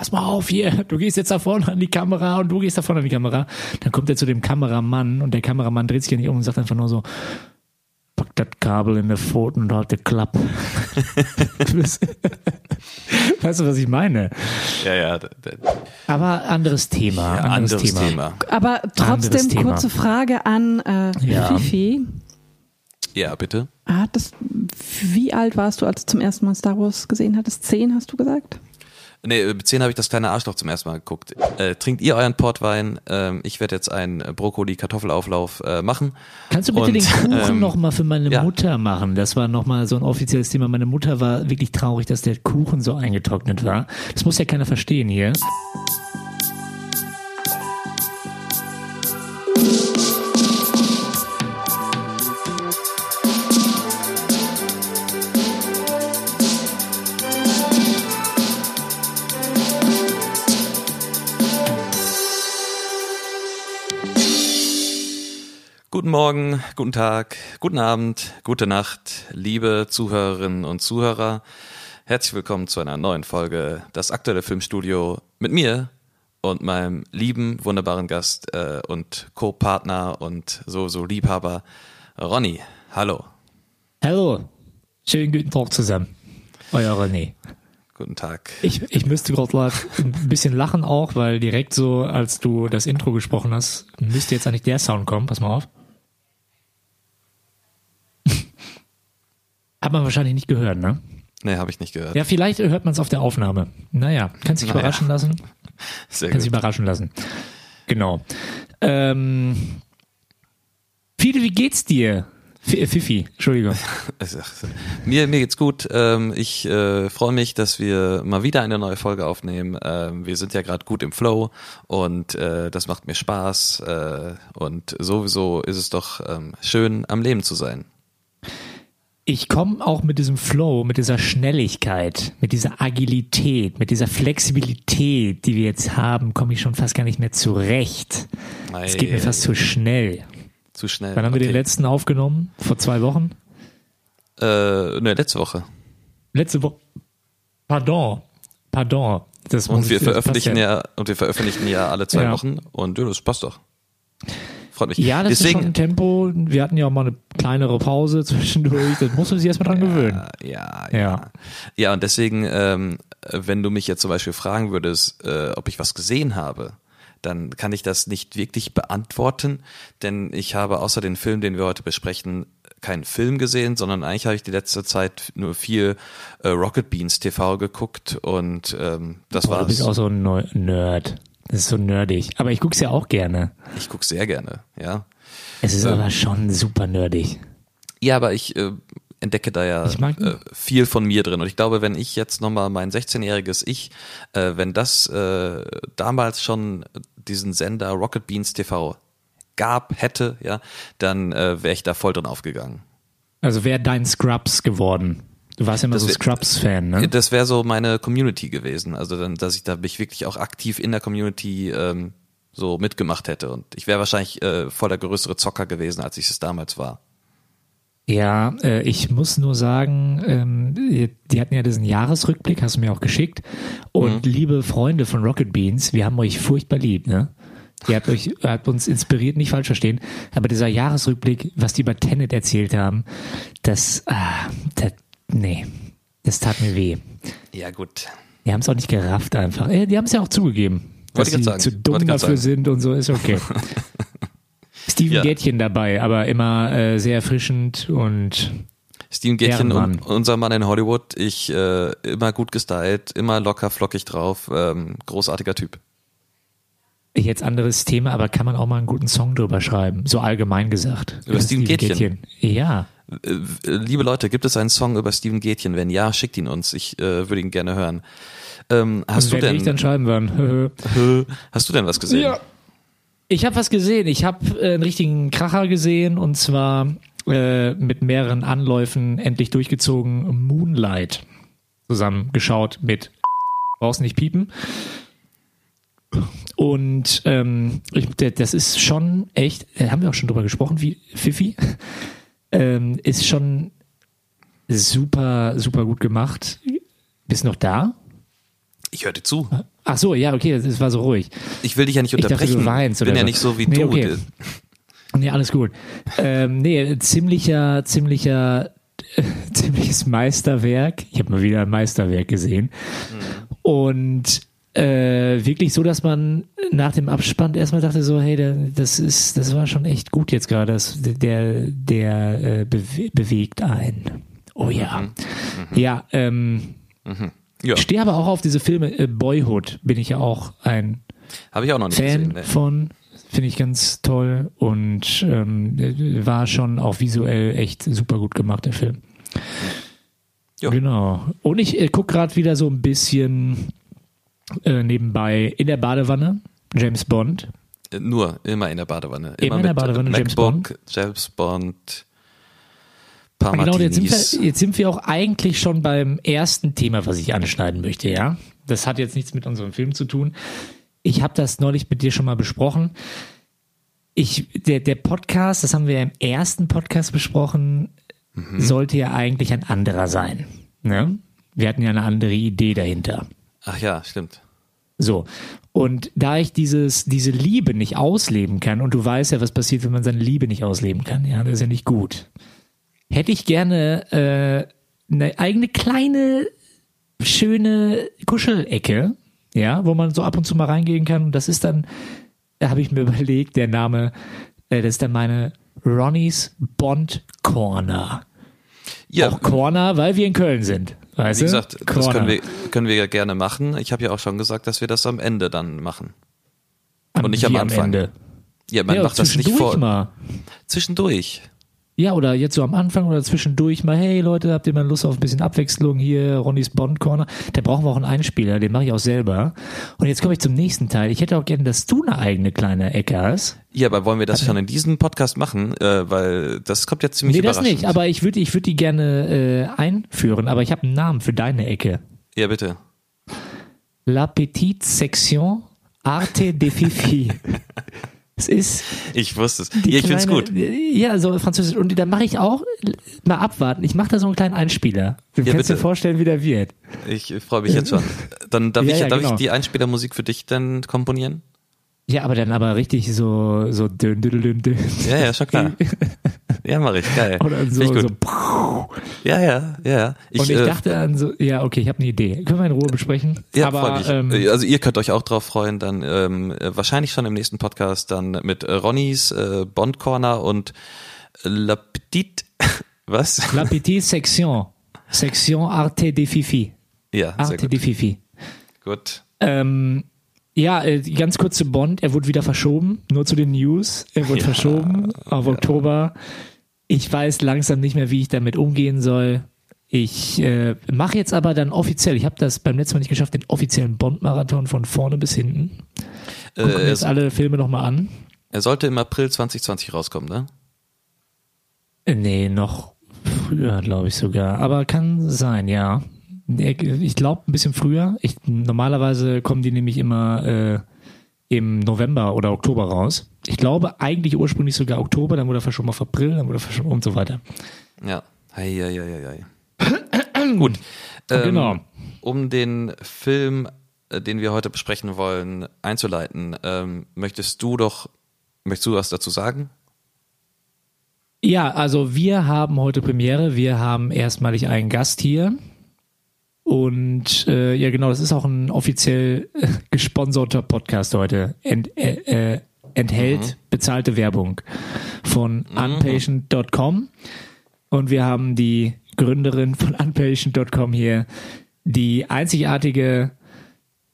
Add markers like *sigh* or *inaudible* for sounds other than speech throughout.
pass mal auf hier, du gehst jetzt da vorne an die Kamera und du gehst da vorne an die Kamera. Dann kommt er zu dem Kameramann und der Kameramann dreht sich ja nicht um und sagt einfach nur so, pack das Kabel in der Pfoten und halt die Klappe. *laughs* weißt du, was ich meine? Ja, ja. Aber anderes Thema. Ja, anderes, anderes Thema. Thema. Aber trotzdem Thema. kurze Frage an äh, Ja. Fifi. Ja, bitte. Hat das, wie alt warst du, als du zum ersten Mal Star Wars gesehen hattest? Zehn, hast du gesagt? Nee, mit 10 habe ich das kleine Arschloch zum ersten Mal geguckt. Äh, trinkt ihr euren Portwein? Ähm, ich werde jetzt einen Brokkoli-Kartoffelauflauf äh, machen. Kannst du bitte Und, den Kuchen ähm, noch mal für meine ja. Mutter machen? Das war noch mal so ein offizielles Thema. Meine Mutter war wirklich traurig, dass der Kuchen so eingetrocknet war. Das muss ja keiner verstehen hier. Guten Morgen, guten Tag, guten Abend, gute Nacht, liebe Zuhörerinnen und Zuhörer. Herzlich willkommen zu einer neuen Folge Das aktuelle Filmstudio mit mir und meinem lieben, wunderbaren Gast äh, und Co-Partner und so, so Liebhaber Ronny. Hallo. Hallo, schönen guten Tag zusammen. Euer René. Guten Tag. Ich, ich müsste gerade ein bisschen lachen auch, weil direkt so, als du das Intro gesprochen hast, müsste jetzt eigentlich der Sound kommen. Pass mal auf. Hat man wahrscheinlich nicht gehört, ne? Nee, habe ich nicht gehört. Ja, vielleicht hört man es auf der Aufnahme. Naja, kannst dich Naja. überraschen lassen. *laughs* Sehr Kannst dich überraschen lassen. Genau. Ähm, Fiete, wie geht's dir? Äh, Fifi, Entschuldigung. *laughs* Mir, mir geht's gut. Ähm, ich äh, freue mich, dass wir mal wieder eine neue Folge aufnehmen. Ähm, wir sind ja gerade gut im Flow und äh, das macht mir Spaß. Äh, und sowieso ist es doch ähm, schön, am Leben zu sein. Ich komme auch mit diesem Flow, mit dieser Schnelligkeit, mit dieser Agilität, mit dieser Flexibilität, die wir jetzt haben, komme ich schon fast gar nicht mehr zurecht. Es geht mir fast zu schnell. zu schnell. Wann haben wir den Okay. letzten aufgenommen? Vor zwei Wochen? Äh, ne, letzte Woche. Letzte Woche. Pardon. Pardon. Das muss Und wir ich- veröffentlichen passt ja. und wir veröffentlichen ja alle zwei Ja. Wochen und ja, das passt doch. Freut mich. Ja, das ist Deswegen, schon ein Tempo. Wir hatten ja auch mal eine kleinere Pause *laughs* zwischendurch. Das muss man sich erstmal dran gewöhnen. Ja, Ja. ja. Ja, und deswegen, ähm, wenn du mich jetzt zum Beispiel fragen würdest, äh, ob ich was gesehen habe, dann kann ich das nicht wirklich beantworten, denn ich habe außer den Film, den wir heute besprechen, keinen Film gesehen, sondern eigentlich habe ich die letzte Zeit nur viel äh, Rocket Beans TV geguckt und ähm, das Boah, du bist war's. auch so ein Nerd. Das ist so nerdig. Aber ich guck's ja auch gerne. Ich gucke sehr gerne, ja. Es ist Ähm. aber schon super nerdig. Ja, aber ich äh, entdecke da ja äh, viel von mir drin. Und ich glaube, wenn ich jetzt nochmal mein 16-jähriges Ich, äh, wenn das äh, damals schon diesen Sender Rocket Beans TV gab, hätte, ja, dann äh, wäre ich da voll drin aufgegangen. Also wäre dein Scrubs geworden. Du warst ja immer Das so Scrubs-Fan, ne? Das wäre so meine Community gewesen. Also dann, dass ich da mich wirklich auch aktiv in der Community ähm, so mitgemacht hätte. Und ich wäre wahrscheinlich äh, voll der größere Zocker gewesen, als ich es damals war. Ja, äh, ich muss nur sagen, ähm, die- die hatten ja diesen Jahresrückblick, hast du mir auch geschickt. Und Mhm. liebe Freunde von Rocket Beans, wir haben euch furchtbar lieb, ne? Ihr habt euch, *laughs* habt uns inspiriert, nicht falsch verstehen. Aber dieser Jahresrückblick, was die über Tenet erzählt haben, das, ah, das, nee, das tat mir weh. Ja, gut. Die haben es auch nicht gerafft einfach. Äh, Die haben es ja auch zugegeben. Wollte dass sie sagen. zu dumm Wollte dafür sind und so, ist okay. *laughs* Steven Ja. Gätchen dabei, aber immer äh, sehr erfrischend und Steven Gätchen, und unser Mann in Hollywood, ich äh, immer gut gestylt, immer locker flockig drauf, ähm, großartiger Typ. jetzt anderes Thema, aber kann man auch mal einen guten Song drüber schreiben, so allgemein gesagt. Über Steven Gätchen? Ja. Äh, liebe Leute, gibt es einen Song über Steven Gätchen? Wenn ja, schickt ihn uns. Ich äh, würde ihn gerne hören. Ähm, hast Das du denn ich dann schreiben werden. *laughs* hast du denn was gesehen? Ich habe was gesehen. Ich habe äh, einen richtigen Kracher gesehen und zwar äh, mit mehreren Anläufen endlich durchgezogen Moonlight zusammengeschaut mit brauchst nicht piepen. Und ähm, ich, das ist schon echt, äh, haben wir auch schon drüber gesprochen, wie Fifi, ähm, ist schon super, super gut gemacht. Bist noch da? Ich höre dir zu. Ach so, ja, okay, das war so ruhig. Ich will dich ja nicht Ich dachte, unterbrechen. du weinst ich bin oder ja so. nicht so wie Nee, du. okay. Nee, alles gut. Ähm, nee, ziemlicher, ziemlicher, äh, *laughs* ziemliches Meisterwerk. Ich habe mal wieder ein Meisterwerk gesehen. Und äh, wirklich so, dass man nach dem Abspann erstmal dachte so, hey, der, das ist, das war schon echt gut jetzt gerade. Der, der äh, bewe bewegt ein. Oh ja. Ja, ähm, Ja, ich stehe aber auch auf diese Filme. Äh, Boyhood bin ich ja auch ein habe ich auch noch nicht Fan gesehen. ne. von, finde ich ganz toll und ähm, war schon auch visuell echt super gut gemacht, der Film. Ja. Genau. Und ich äh, gucke gerade wieder so ein bisschen äh, nebenbei in der Badewanne, James Bond. Äh, Nur, immer in der Badewanne. Immer in der Badewanne, James MacBook, James Bond, paar Genau, jetzt sind, wir, jetzt sind wir auch eigentlich schon beim ersten Thema, was ich anschneiden möchte, ja. Das hat jetzt nichts mit unserem Film zu tun. Ich habe das neulich mit dir schon mal besprochen. Ich, der, der Podcast, das haben wir im ersten Podcast besprochen, sollte ja eigentlich ein anderer sein. Ne? Wir hatten ja eine andere Idee dahinter. Ach ja, stimmt. So. Und da ich dieses, diese Liebe nicht ausleben kann, und du weißt ja, was passiert, wenn man seine Liebe nicht ausleben kann, ja, das ist ja nicht gut. Hätte ich gerne äh, eine eigene kleine, schöne Kuschelecke, ja, wo man so ab und zu mal reingehen kann. Und das ist dann, da habe ich mir *laughs* überlegt, der Name, äh, das ist dann meine Ronnies Bond Corner. Ja, Auch Corner, weil wir in Köln sind. Weißt wie gesagt, das Corner. können wir, können wir ja gerne machen. Ich habe ja auch schon gesagt, dass wir das am Ende dann machen. und nicht am Anfang. Ende. Ja, man ja, macht das nicht vor. mal. Zwischendurch. Ja, oder jetzt so am Anfang oder zwischendurch mal, hey Leute, habt ihr mal Lust auf ein bisschen Abwechslung hier, Ronnys Bond Corner? Da brauchen wir auch einen Einspieler, den mache ich auch selber. Und jetzt komme ich zum nächsten Teil. Ich hätte auch gerne, dass du eine eigene kleine Ecke hast. Ja, aber wollen wir das schon in diesem Podcast machen? Äh, weil das kommt ja ziemlich Nee, das überraschend. nicht, aber ich würde ich würd die gerne äh, einführen, aber ich habe einen Namen für deine Ecke. Ja, bitte. La Petite Section Arte de Fifi. *laughs* Es ist Ich wusste es. Ja, ich find's kleine- gut. Ja, so französisch. Und da mache ich auch, mal abwarten, ich mache da so einen kleinen Einspieler. Du Ja, kannst dir bitte. vorstellen, wie der wird. Ich freue mich jetzt schon. *laughs* Dann darf, Ja, ich, ja, darf genau. ich die Einspielermusik für dich dann komponieren? Ja, aber dann aber richtig so, so dünn, dünn, dünn, dünn. Ja, ja, schon klar. *laughs* ja, mach ich. Geil. So, Find ich so. gut. Ja, ja, ja. Ich, Und ich äh, dachte an so, ja, okay, ich habe eine Idee. Können wir in Ruhe besprechen? ja, aber ähm, also ihr könnt euch auch drauf freuen, dann ähm, äh, wahrscheinlich schon im nächsten Podcast dann mit äh, Ronnys äh, Bond Corner und La Petite, *laughs* was? La Petite Section. Section Arte de Fifi. Ja, sehr Arte gut. de Fifi. gut. Ähm, ja, ganz kurz zu Bond. Er wurde wieder verschoben. Nur zu den News. Er wurde Ja, verschoben auf Oktober. Ich weiß langsam nicht mehr, wie ich damit umgehen soll. Ich äh, mache jetzt aber dann offiziell, ich habe das beim letzten Mal nicht geschafft, den offiziellen Bond-Marathon von vorne bis hinten. Gucken Äh, jetzt alle Filme nochmal an. er sollte im April 2020 rauskommen, ne? Äh, Nee, noch früher, glaube ich sogar. Aber kann sein, ja. Ich glaube ein bisschen früher. Ich, normalerweise kommen die nämlich immer äh, im November oder Oktober raus. Ich glaube eigentlich ursprünglich sogar Oktober, dann wurde er verschoben auf April, dann wurde er verschoben und so weiter. Ja. Hei, hei, hei, hei. *clears throat* Gut. Ähm, Genau. Um den Film, äh, den wir heute besprechen wollen, einzuleiten, ähm, möchtest du doch, möchtest du was dazu sagen? Ja, also wir haben heute Premiere. Wir haben erstmalig einen Gast hier. Und äh, ja, genau, das ist auch ein offiziell äh, gesponserter Podcast heute. Ent, äh, äh, enthält bezahlte Werbung von unpatient.com. Und wir haben die Gründerin von unpatient.com hier, die einzigartige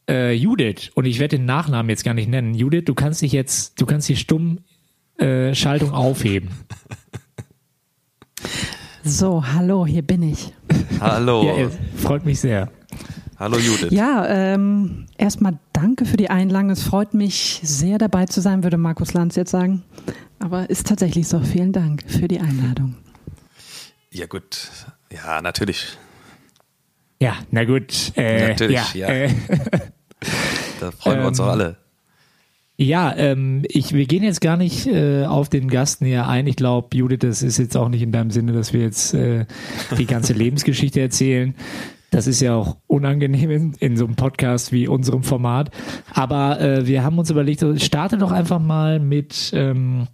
äh, Judith. Und ich werde den Nachnamen jetzt gar nicht nennen. Judith, du kannst dich jetzt, du kannst die Stumm äh, aufheben. *laughs* So, hallo, hier bin ich. Hallo. Ja, freut mich sehr. Hallo Judith. Ja, ähm, erstmal danke für die Einladung. Es freut mich sehr dabei zu sein, würde Markus Lanz jetzt sagen. Aber ist tatsächlich so. Vielen Dank für die Einladung. Ja, gut. Ja, natürlich. Ja, na gut. Äh, Natürlich, ja. ja. Äh, *laughs* Da freuen wir uns Ähm, auch alle. Ja, ähm, ich, wir gehen jetzt gar nicht äh, auf den Gast näher ein. Ich glaube, Judith, das ist jetzt auch nicht in deinem Sinne, dass wir jetzt äh, die ganze *laughs* Lebensgeschichte erzählen. Das ist ja auch unangenehm in, in so einem Podcast wie unserem Format. Aber äh, wir haben uns überlegt, starte doch einfach mal mit, ähm,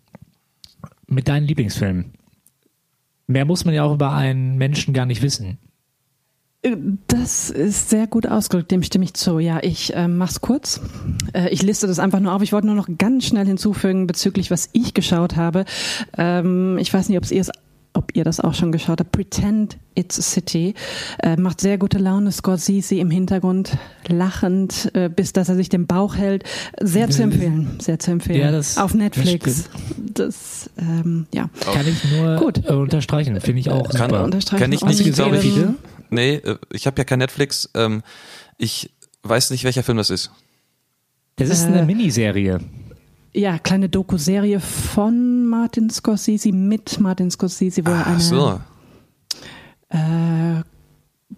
mit deinen Lieblingsfilmen. Mehr muss man ja auch über einen Menschen gar nicht wissen. Das ist sehr gut ausgedrückt, dem stimme ich zu. Ja, ich äh, mach's kurz. Äh, ich liste das einfach nur auf. Ich wollte nur noch ganz schnell hinzufügen bezüglich, was ich geschaut habe. Ähm, ich weiß nicht, ob ihr es ob ihr das auch schon geschaut habt. Pretend It's a City äh, macht sehr gute Laune. Scorsese im Hintergrund lachend, äh, bis dass er sich den Bauch hält. Sehr zu empfehlen, sehr zu empfehlen. Ja, das, Auf Netflix. Das, ähm, ja. Kann ich nur Gut. Äh, unterstreichen. Finde ich auch Kann, super. unterstreichen. kann ich nicht, ich glaube ich. empfehle- Nee, äh, ich habe ja kein Netflix. Ähm, ich weiß nicht, welcher Film das ist. Das ist Äh, eine Miniserie. Ja, kleine Doku-Serie von Martin Scorsese mit Martin Scorsese, wo er eine, Ach so. äh,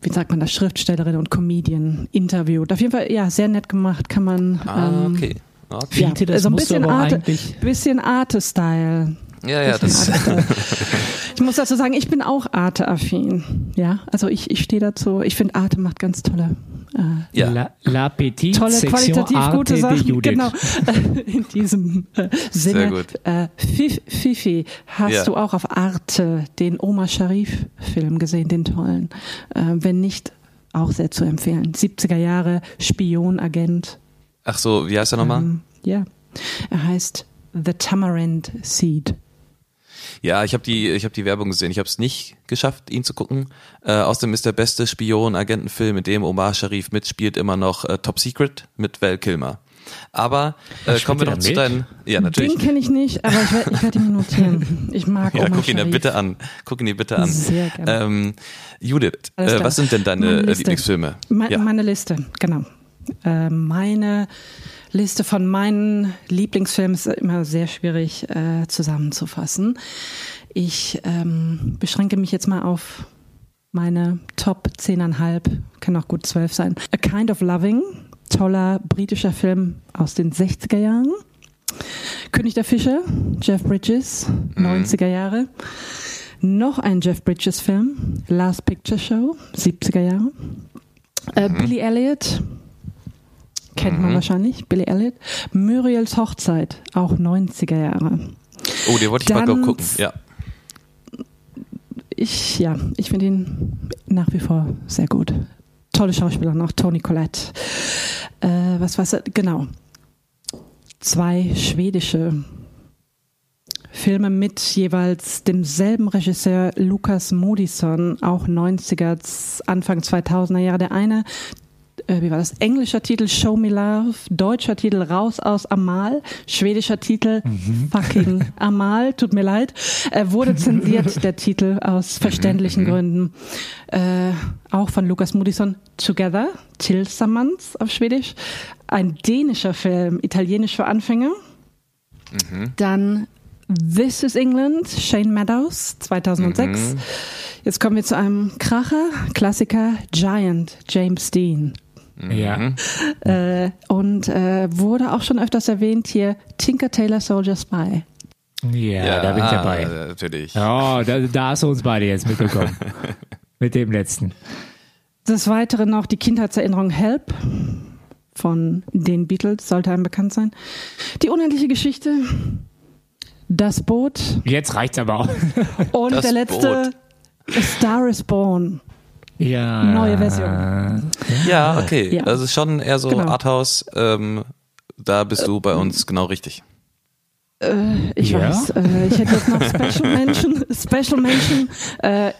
wie sagt man das, Schriftstellerin und Comedian interviewt. Auf jeden Fall, ja, sehr nett gemacht, kann man. Ah, ähm, okay. okay. Ja, Fiete, das so ein bisschen Arte, bisschen Arte-Style. Ja, ja, das. *laughs* Ich muss dazu sagen, ich bin auch Arte-affin. Ja, also ich, ich stehe dazu. Ich finde, Arte macht ganz tolle, äh, ja. La, La Petite tolle, Section qualitativ Arte gute Sachen. Judith. Genau. *laughs* In diesem äh, Sinne. Sehr gut. Äh, Fif- Fifi, hast Ja. du auch auf Arte den Omar Sharif-Film gesehen, den tollen? Äh, wenn nicht, auch sehr zu empfehlen. 70er Jahre, Spion, Agent. Ach so, wie heißt er nochmal? Ähm, ja. Er heißt The Tamarind Seed. Ja, ich habe die, ich habe die Werbung gesehen. Ich habe es nicht geschafft, ihn zu gucken. Äh, außerdem ist der beste Spion-Agentenfilm, in dem Omar Sharif mitspielt, immer noch äh, Top Secret mit Val Kilmer. Aber äh, kommen wir noch zu deinen. Ja, natürlich. Den kenne ich nicht, aber ich werde ich werd ihn mir notieren. Ich mag Ja, Omar guck ihn dir Sharif. bitte an. Guck ihn dir bitte an. Sehr gerne. Ähm, Judith, äh, was sind denn deine. Lieblingsfilme? Me ja. Meine Liste, genau. Äh, meine Liste von meinen Lieblingsfilmen ist immer sehr schwierig äh, zusammenzufassen. Ich ähm, beschränke mich jetzt mal auf meine Top 10,5, kann auch gut 12 sein. A Kind of Loving, toller britischer Film aus den 60er Jahren. König der Fische, Jeff Bridges, 90er Jahre. Noch ein Jeff Bridges Film, Last Picture Show, 70er Jahre. Äh, Billy Elliot, kennt man wahrscheinlich, Billy Elliot. Muriels Hochzeit, auch 90er Jahre. Oh, den wollte ich mal Dann- gucken. Ja. Ich, ja, ich finde ihn nach wie vor sehr gut. Tolle Schauspieler noch, Tony Collette. Äh, was war's? Genau. Zwei schwedische Filme mit jeweils demselben Regisseur Lukas Moodysson, auch 90er, Anfang 2000er Jahre. Der eine, äh, wie war das? Englischer Titel Show Me Love, deutscher Titel Raus aus Amal, schwedischer Titel Fucking *laughs* Amal, tut mir leid. Äh, wurde zensiert, *laughs* der Titel, aus verständlichen Gründen. Äh, auch von Lukas Moodysson, Together, Tillsammans auf Schwedisch. Ein dänischer Film, italienisch für Anfänger. Dann This is England, Shane Meadows, 2006. Jetzt kommen wir zu einem Kracher, Klassiker, Giant, James Dean. Ja. Äh, und äh, wurde auch schon öfters erwähnt hier, Tinker Tailor Soldier Spy. Ja, da bin ich dabei. äh, Natürlich. Ja, da, da hast du uns beide jetzt mitbekommen. *laughs* Mit dem letzten. Des Weiteren noch die Kindheitserinnerung Help von den Beatles, sollte einem bekannt sein. Die unendliche Geschichte, Das Boot Jetzt reicht's aber auch. und Das der letzte, A Star is Born. Ja. Neue Version. Ja, okay. Ja. Das ist schon eher so Genau. Arthouse. Ähm, da bist du bei uns genau richtig. Ich Ja? weiß, äh, ich hätte jetzt noch Special *laughs* Mention. Special Mention. Äh,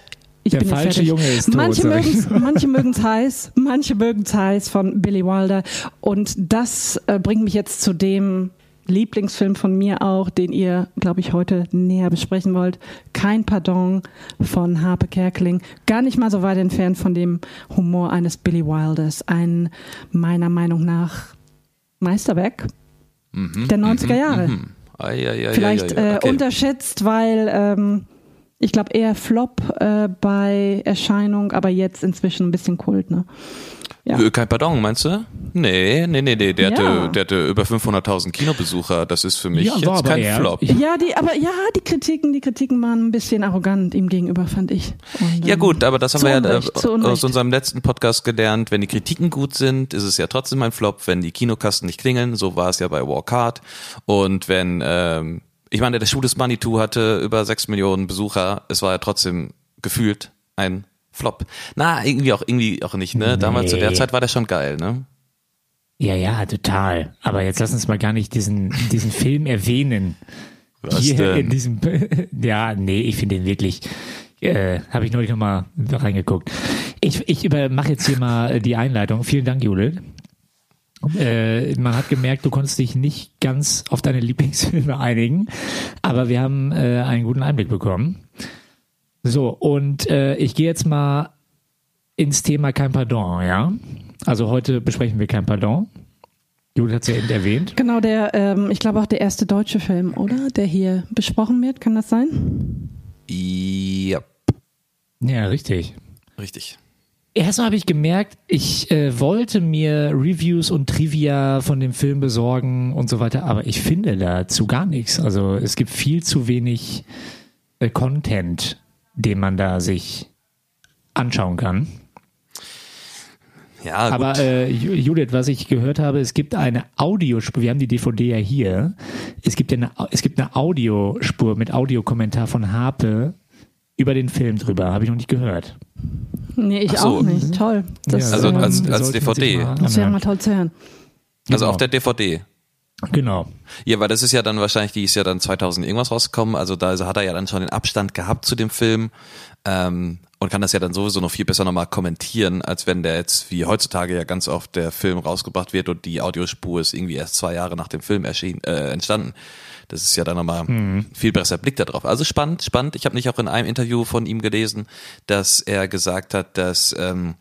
ich Der bin jetzt falsche. Junge ist tot, Manche mögen's, manche mögen's heiß, manche mögen's heiß von Billy Wilder. Und das äh, bringt mich jetzt zu dem Lieblingsfilm von mir auch, den ihr, glaube ich, heute näher besprechen wollt. Kein Pardon von Harpe Kerkeling. Gar nicht mal so weit entfernt von dem Humor eines Billy Wilders. Ein meiner Meinung nach Meisterwerk der 90er Jahre. Hm. Ai, ai, ai, Vielleicht äh, okay. unterschätzt, weil ähm, ich glaube eher Flop äh, bei Erscheinung, aber jetzt inzwischen ein bisschen Kult. Ne? Ja. Kein Pardon, meinst du? Nee, nee, nee, nee. Der, Ja. hatte, der hatte über 500.000 Kinobesucher. Das ist für mich Ja, jetzt aber kein eher- Flop. Ja, die, aber ja, die Kritiken, die Kritiken waren ein bisschen arrogant ihm gegenüber, fand ich. Und, Ja ähm, gut, aber das haben wir ja Unrecht, äh, aus unserem letzten Podcast gelernt. Wenn die Kritiken gut sind, ist es ja trotzdem ein Flop. Wenn die Kinokasten nicht klingeln, so war es ja bei Walk Hard. Und wenn, ähm, ich meine, der Schuh des Manitou hatte über 6 Millionen Besucher. Es war ja trotzdem gefühlt ein Flop. Na, irgendwie auch irgendwie auch nicht, ne? Damals zu der. Zeit war der schon geil, ne? Ja, ja, total. Aber jetzt lass uns mal gar nicht diesen, diesen *laughs* Film erwähnen. Was Hier denn? in diesem, *laughs* ja, nee, ich finde den wirklich, äh, habe ich neulich nochmal reingeguckt. Ich, ich mache jetzt hier mal die Einleitung. Vielen Dank, Judith. Äh, man hat gemerkt, du konntest dich nicht ganz auf deine Lieblingsfilme einigen, aber wir haben äh, einen guten Einblick bekommen. So, und äh, ich gehe jetzt mal ins Thema Kein Pardon, ja? Also heute besprechen wir Kein Pardon. Judith hat es ja eben erwähnt. Genau, der, ähm, ich glaube auch der erste deutsche Film, oder? Der hier besprochen wird, kann das sein? Ja, Ja, richtig. richtig. Erstmal habe ich gemerkt, ich äh, wollte mir Reviews und Trivia von dem Film besorgen und so weiter, aber ich finde dazu gar nichts. Also es gibt viel zu wenig äh, Content, den man da sich anschauen kann. Ja, gut. Aber äh, Ju- Judith, was ich gehört habe, es gibt eine Audiospur, wir haben die DVD ja hier, es gibt ja eine, es gibt eine Audiospur mit Audiokommentar von Harpe über den Film drüber, habe ich noch nicht gehört. Nee, ich so. auch nicht. Toll. Das, Also ähm, als- sich DVD. das wäre mal toll zu hören. also genau. auf der DVD. Genau. Ja, weil das ist ja dann wahrscheinlich, die ist ja dann 2000 irgendwas rausgekommen, also da hat er ja dann schon den Abstand gehabt zu dem Film ähm, und kann das ja dann sowieso noch viel besser nochmal kommentieren, als wenn der jetzt, wie heutzutage ja ganz oft der Film rausgebracht wird und die Audiospur ist irgendwie erst zwei Jahre nach dem Film erschienen, äh, entstanden. Das ist ja dann nochmal viel besser Blick darauf. Also spannend, spannend. Ich habe nicht auch in einem Interview von ihm gelesen, dass er gesagt hat, dass ähm,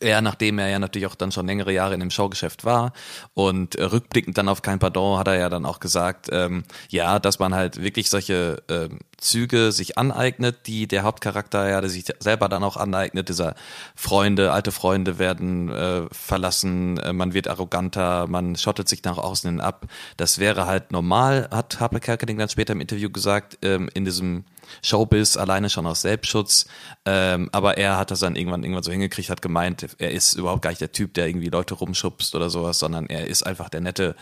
er, nachdem er ja natürlich auch dann schon längere Jahre in dem Showgeschäft war und äh, rückblickend dann auf kein Pardon hat er ja dann auch gesagt, ähm, ja, dass man halt wirklich solche ähm, Züge sich aneignet, die der Hauptcharakter ja der sich selber dann auch aneignet, dieser Freunde, alte Freunde werden äh, verlassen, äh, man wird arroganter, man schottet sich nach außen hin ab. Das wäre halt normal, hat Harpe Kerkeling dann später im Interview gesagt, ähm, in diesem Showbiz, alleine schon aus Selbstschutz. Ähm, aber er hat das dann irgendwann irgendwann so hingekriegt, hat gemeint, er ist überhaupt gar nicht der Typ, der irgendwie Leute rumschubst oder sowas, sondern er ist einfach der nette,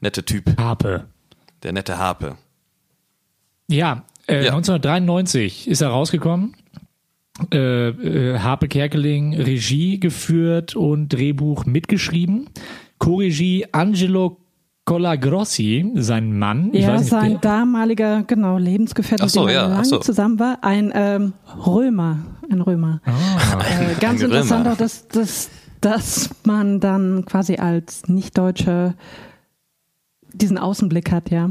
nette Typ, Harpe. der nette Harpe. Ja, äh, Ja. 1993 ist er rausgekommen. Äh, äh, Harpe Kerkeling Regie geführt und Drehbuch mitgeschrieben. Co-Regie Angelo Colagrossi, sein Mann. Ich ja, weiß nicht, sein der, damaliger, genau, Lebensgefährte, so, mit dem er ja, lange so. zusammen war, ein ähm, Römer, ein Römer. Ah. Äh, ganz Ein interessant Römer. auch, dass, dass, dass man dann quasi als Nicht-Deutscher diesen Außenblick hat, ja.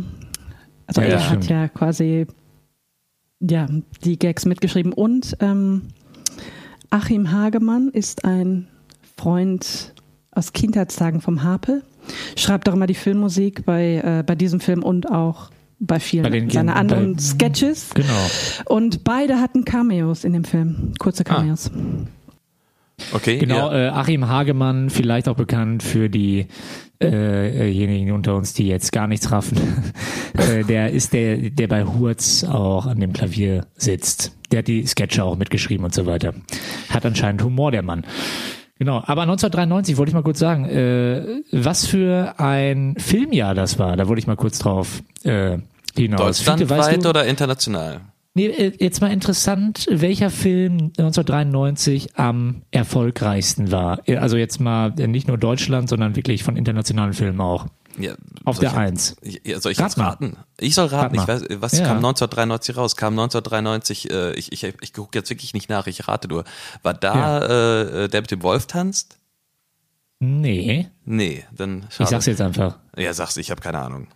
Also Ja, er hat ja quasi ja, die Gags mitgeschrieben. Und ähm, Achim Hagemann ist ein Freund aus Kindheitstagen vom Harpe. Schreibt auch immer die Filmmusik bei, äh, bei diesem Film und auch bei vielen Bei den seiner anderen bei- Sketches. Genau. Und beide hatten Cameos in dem Film, kurze Cameos. Okay, Genau, ja. äh, Achim Hagemann, vielleicht auch bekannt für die äh, diejenigen unter uns, die jetzt gar nichts raffen. *laughs* äh, der ist der, der bei Hurz auch an dem Klavier sitzt. Der hat die Sketche auch mitgeschrieben und so weiter. Hat anscheinend Humor, der Mann. Genau, aber 1993 wollte ich mal kurz sagen, äh, was für ein Filmjahr das war. Da wollte ich mal kurz drauf äh, hinaus. Fiete, Deutschlandweit weißt du, oder international? Nee, äh, jetzt mal interessant, welcher Film 1993 am erfolgreichsten war. Äh, Also jetzt mal äh, nicht nur Deutschland, sondern wirklich von internationalen Filmen auch. Ja, Auf der ich- Eins. Ja, soll ich Rat jetzt raten? Ich soll raten. Rat Ich weiß, was Ja. kam 1993 raus? Kam 1993, äh, ich, ich, ich gucke jetzt wirklich nicht nach, ich rate nur. War da äh, der mit dem Wolf tanzt? Nee, Nee, dann schade. ich sag's jetzt einfach. Ja, sag's, ich habe keine Ahnung.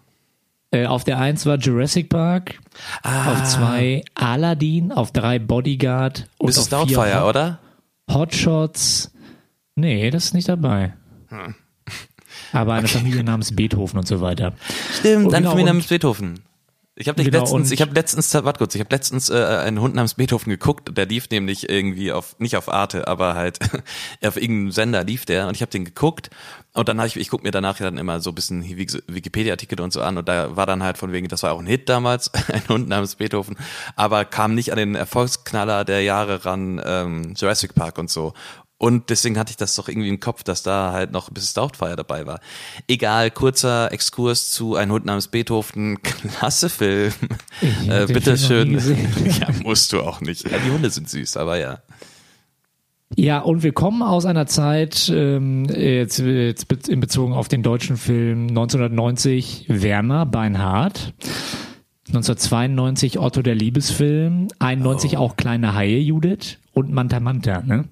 Äh, auf der Eins war Jurassic Park, Ah. auf zwei Aladdin, auf drei Bodyguard und Mrs. auf vier Doubtfire, Hot, oder? Hotshots. Nee, das ist nicht dabei. Hm. Aber eine Familie namens Beethoven und so weiter. Stimmt, Oh, dann genau, Familie und- namens Beethoven. Ich habe Genau, letztens, ich habe letztens, warte kurz, ich habe letztens äh, einen Hund namens Beethoven geguckt, der lief nämlich irgendwie auf, nicht auf Arte, aber halt *laughs* auf irgendeinem Sender lief der und ich habe den geguckt und dann habe ich, ich gucke mir danach ja dann immer so ein bisschen Wiki- Wikipedia-Artikel und so an und da war dann halt von wegen, das war auch ein Hit damals, *laughs* ein Hund namens Beethoven, aber kam nicht an den Erfolgsknaller der Jahre ran, ähm, Jurassic Park und so. Und deswegen hatte ich das doch irgendwie im Kopf, dass da halt noch Mrs. Doubtfire dabei war. Egal, kurzer Exkurs zu Ein Hund namens Beethoven, *laughs* klasse Film. Äh, den bitte Film noch nie schön. gesehen. *laughs* ja, musst du auch nicht. Ja, die Hunde sind süß, aber ja. Ja, und wir kommen aus einer Zeit, ähm, jetzt, jetzt in Bezug auf den deutschen Film 1990 Werner Beinhardt, 1992 Otto der Liebesfilm, 91 auch Kleine Haie Judith und Manta Manta. Ne?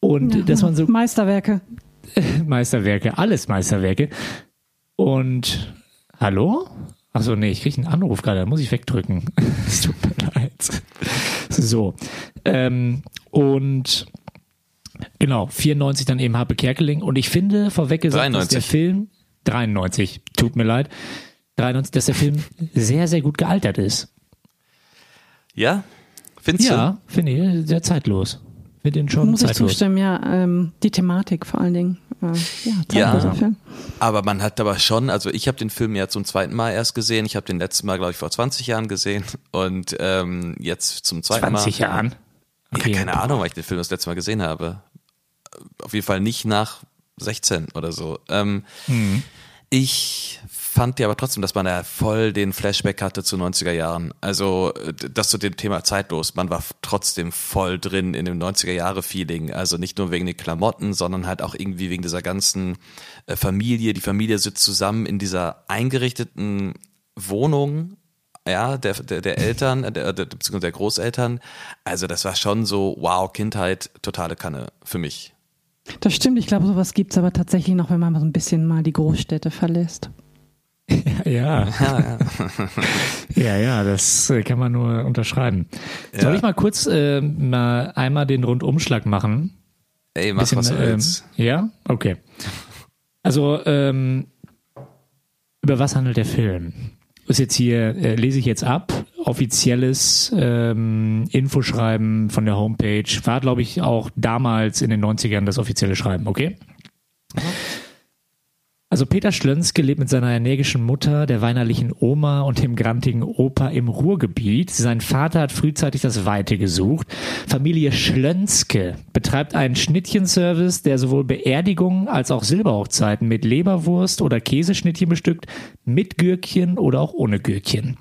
Und dass man so Meisterwerke. *laughs* Meisterwerke, alles Meisterwerke. Und hallo? Achso, nee, ich kriege einen Anruf gerade, da muss ich wegdrücken. *laughs* Es tut mir leid. So. Ähm, und genau, 94 dann eben Harpe Kerkeling. Und ich finde, vorweg gesagt, dass 93. der Film, 93, tut mir leid, 93, dass der Film sehr, sehr gut gealtert ist. Ja? Findest Ja, finde ich, sehr zeitlos. Finde den schon Muss ich zeitlos. zustimmen, ja. Ähm, die Thematik vor allen Dingen. Äh, ja, Ja. Film. Aber man hat aber schon, also ich habe den Film ja zum zweiten Mal erst gesehen. Ich habe den letzten Mal, glaube ich, vor 20 Jahren gesehen. Und ähm, jetzt zum zweiten Mal. 20 Jahren. Ja, keine Ahnung, weil ich den Film das letzte Mal gesehen habe. Auf jeden Fall nicht nach 16 oder so. Ähm, Ich fand ja aber trotzdem, dass man da voll den Flashback hatte zu 90er Jahren. Also äh, das zu dem Thema zeitlos. Man war trotzdem voll drin in dem 90er Jahre Feeling. Also nicht nur wegen den Klamotten, sondern halt auch irgendwie wegen dieser ganzen äh, Familie. Die Familie sitzt zusammen in dieser eingerichteten Wohnung ja, der, der, der Eltern, der, der, beziehungsweise der Großeltern. Also das war schon so, wow, Kindheit, totale Kanne für mich. Das stimmt, ich glaube, sowas gibt es aber tatsächlich noch, wenn man so ein bisschen mal die Großstädte verlässt. *laughs* Ja, *laughs* ja, ja, das äh, kann man nur unterschreiben. Soll Ja. ich mal kurz äh, mal einmal den Rundumschlag machen? Ey, mach was du ähm, willst. ja, okay. Also ähm, über was handelt der Film? Ist jetzt hier äh, lese ich jetzt ab. Offizielles ähm, Infoschreiben von der Homepage war, glaube ich, auch damals in den 90ern das offizielle Schreiben. Okay. Also Peter Schlönske lebt mit seiner energischen Mutter, der weinerlichen Oma und dem grantigen Opa im Ruhrgebiet. Sein Vater hat frühzeitig das Weite gesucht. Familie Schlönske betreibt einen Schnittchenservice, der sowohl Beerdigungen als auch Silberhochzeiten mit Leberwurst oder Käseschnittchen bestückt, mit Gürkchen oder auch ohne Gürkchen.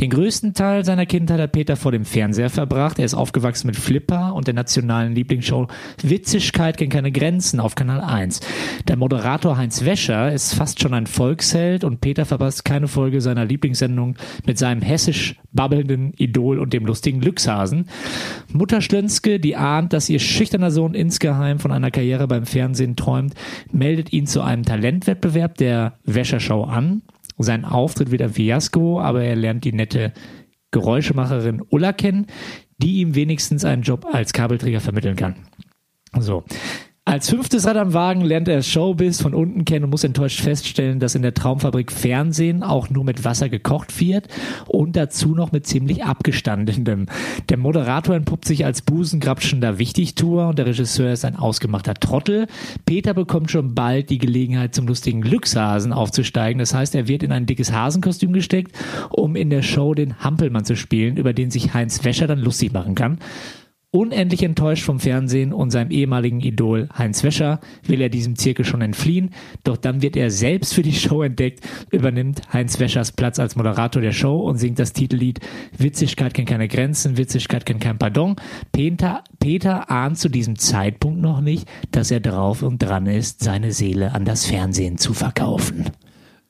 Den größten Teil seiner Kindheit hat Peter vor dem Fernseher verbracht. Er ist aufgewachsen mit Flipper und der nationalen Lieblingsshow Witzigkeit kennt keine Grenzen auf Kanal 1. Der Moderator Heinz Wäscher ist fast schon ein Volksheld und Peter verpasst keine Folge seiner Lieblingssendung mit seinem hessisch babbelnden Idol und dem lustigen Glückshasen. Mutter Schlönske, die ahnt, dass ihr schüchterner Sohn insgeheim von einer Karriere beim Fernsehen träumt, meldet ihn zu einem Talentwettbewerb der Wäschershow an. Sein Auftritt wird ein Fiasko, aber er lernt die nette Geräuschemacherin Ulla kennen, die ihm wenigstens einen Job als Kabelträger vermitteln kann. So. Als fünftes Rad am Wagen lernt er Showbiz von unten kennen und muss enttäuscht feststellen, dass in der Traumfabrik Fernsehen auch nur mit Wasser gekocht wird und dazu noch mit ziemlich abgestandenem. Der Moderator entpuppt sich als busengrapschender Wichtigtuer und der Regisseur ist ein ausgemachter Trottel. Peter bekommt schon bald die Gelegenheit, zum lustigen Glückshasen aufzusteigen. Das heißt, er wird in ein dickes Hasenkostüm gesteckt, um in der Show den Hampelmann zu spielen, über den sich Heinz Wäscher dann lustig machen kann. Unendlich enttäuscht vom Fernsehen und seinem ehemaligen Idol Heinz Wäscher will er diesem Zirkel schon entfliehen, doch dann wird er selbst für die Show entdeckt, übernimmt Heinz Wäschers Platz als Moderator der Show und singt das Titellied Witzigkeit kennt keine Grenzen, Witzigkeit kennt kein Pardon. Peter, Peter ahnt zu diesem Zeitpunkt noch nicht, dass er drauf und dran ist, seine Seele an das Fernsehen zu verkaufen.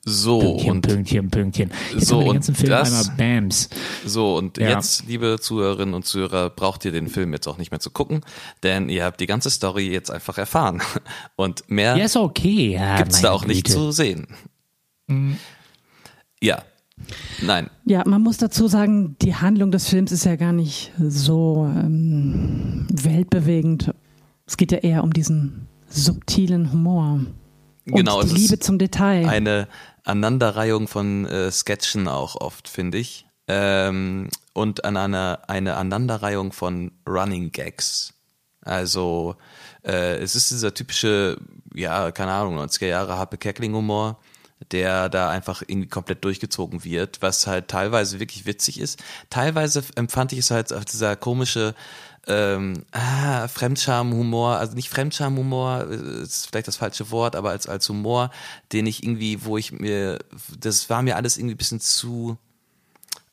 So, Pünktchen, und Pünktchen, Pünktchen. Jetzt So, haben wir den und ganzen Film das- einmal Bams. So, und Ja. jetzt, liebe Zuhörerinnen und Zuhörer, braucht ihr den Film jetzt auch nicht mehr zu gucken, denn ihr habt die ganze Story jetzt einfach erfahren. *laughs* Und mehr Ja, ist okay. Ja, gibt's da auch nicht Güte. zu sehen. Ja. Nein. Ja, man muss dazu sagen, die Handlung des Films ist ja gar nicht so ähm, weltbewegend. Es geht ja eher um diesen subtilen Humor. Und Genau, die es ist Liebe zum Detail. Eine, Aneinanderreihung von äh, Sketchen auch oft, finde ich. Ähm, und an einer, eine Aneinanderreihung von Running Gags. Also äh, es ist dieser typische, ja, keine Ahnung, 90er Jahre Happe Kerkeling-Humor, der da einfach irgendwie komplett durchgezogen wird, was halt teilweise wirklich witzig ist. Teilweise empfand ich es halt als dieser komische ähm, ah, Fremdscham-Humor, also nicht Fremdscham-Humor, ist vielleicht das falsche Wort, aber als, als Humor, den ich irgendwie, wo ich mir, das war mir alles irgendwie ein bisschen zu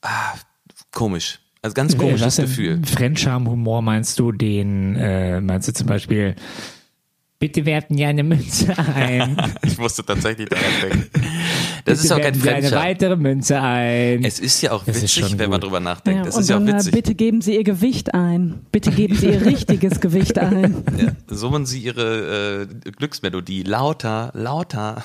ah, komisch. Also ganz komisches Was Gefühl. Fremdscham-Humor meinst du den, äh, meinst du zum Beispiel, bitte werfen ja eine Münze ein. *laughs* Ich musste tatsächlich daran denken. *laughs* Das bitte ist auch kein werfen Sie eine weitere Münze ein. Es ist ja auch Das witzig, schon wenn man drüber nachdenkt. Ja, das und ist ja auch äh, witzig. bitte geben Sie Ihr Gewicht ein. Bitte geben Sie Ihr *laughs* richtiges Gewicht ein. Ja, summen Sie Ihre äh, Glücksmelodie lauter, lauter.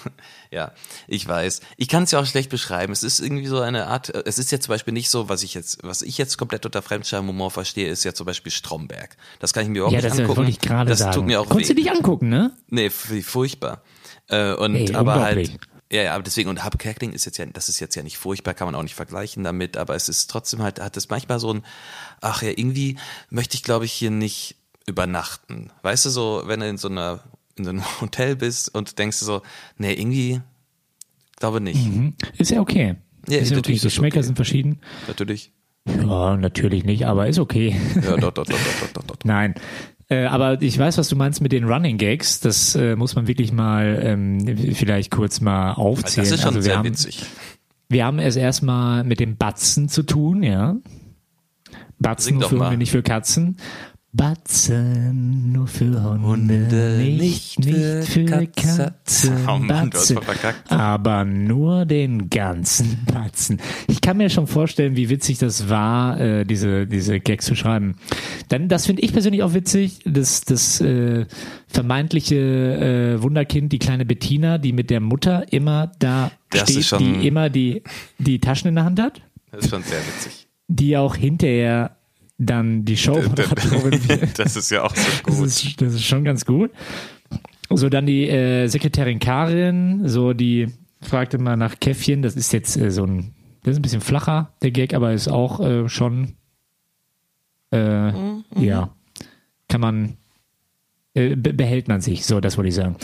Ja, ich weiß. Ich kann es ja auch schlecht beschreiben. Es ist irgendwie so eine Art. äh, Es ist ja zum Beispiel nicht so, was ich jetzt, was ich jetzt komplett unter Fremdscham-Humor verstehe, ist ja zum Beispiel Stromberg. Das kann ich mir auch ja, nicht das angucken. ich gerade das sagen. tut mir auch Konntest weh. du dich angucken, ne? Nee, furchtbar. Äh, und Ey, aber halt. Ja, ja, aber deswegen, und Hub ist jetzt ja, das ist jetzt ja nicht furchtbar, kann man auch nicht vergleichen damit, aber es ist trotzdem halt, hat es manchmal so ein, ach ja, irgendwie möchte ich, glaube ich, hier nicht übernachten. Weißt du, so, wenn du in so einer, in so einem *laughs* Hotel bist und denkst du so, nee, irgendwie, glaube nicht. Mhm. Ist ja okay. Ja, ist ja natürlich Die ist Schmecker okay. sind verschieden. Natürlich. Ja, natürlich nicht, aber ist okay. Ja, dort, dort, dort, dort, dort, dort. Nein. Äh, aber ich weiß, was du meinst mit den Running Gags. Das äh, muss man wirklich mal ähm, vielleicht kurz mal aufzählen. Das ist schon also wir sehr haben, witzig. Wir haben es erstmal mit dem Batzen zu tun, ja. Sing Batzen für. Hunde, nicht für Katzen. Batzen nur für Hunde, Hunde, nicht, nicht für Katzen. Oh Mann, Batzen. Aber nur den ganzen Batzen. Ich kann mir schon vorstellen, wie witzig das war, äh, diese, diese Gags zu schreiben. Dann, das finde ich persönlich auch witzig, das, das äh, vermeintliche äh, Wunderkind, die kleine Bettina, die mit der Mutter immer da Das steht, die immer die, die Taschen in der Hand hat, Das ist schon sehr witzig. die auch hinterher dann die Showmoderatorin *laughs* wird. Das ist ja auch so Das gut. ist, das ist schon ganz gut. So, dann die äh, Sekretärin Karin, so die fragte mal nach Käffchen. Das ist jetzt äh, so ein, das ist ein bisschen flacher, der Gag, aber ist auch äh, schon, äh, ja, kann man, äh, be behält man sich. So, das wollte ich sagen.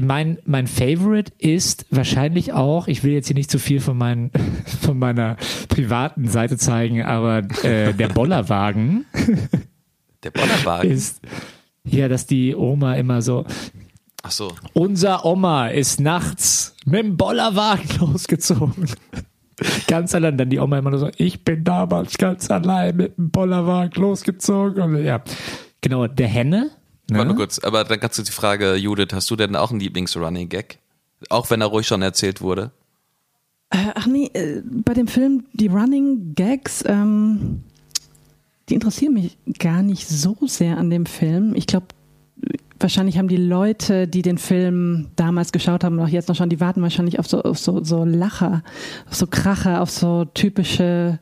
Mein, mein Favorite ist wahrscheinlich auch, ich will jetzt hier nicht zu viel von, meinen, *laughs* von meiner privaten Seite zeigen, aber äh, der Bollerwagen *laughs* Der Bollerwagen. ist, ja, dass die Oma immer so, Ach so. unser Oma ist nachts mit dem Bollerwagen *laughs* losgezogen. ganz allein. Dann die Oma immer nur so, ich bin damals ganz allein mit dem Bollerwagen losgezogen. Und ja, genau, der Henne. Ne? Warte mal kurz, aber dann kannst du die Frage, Judith, hast du denn auch einen Lieblings-Running-Gag? Auch wenn er ruhig schon erzählt wurde? Äh, ach nee, äh, bei dem Film, die Running Gags, ähm, die interessieren mich gar nicht so sehr an dem Film. Ich glaube, wahrscheinlich haben die Leute, die den Film damals geschaut haben, auch jetzt noch schon, die warten wahrscheinlich auf so, auf so, so Lacher, auf so Kracher, auf so typische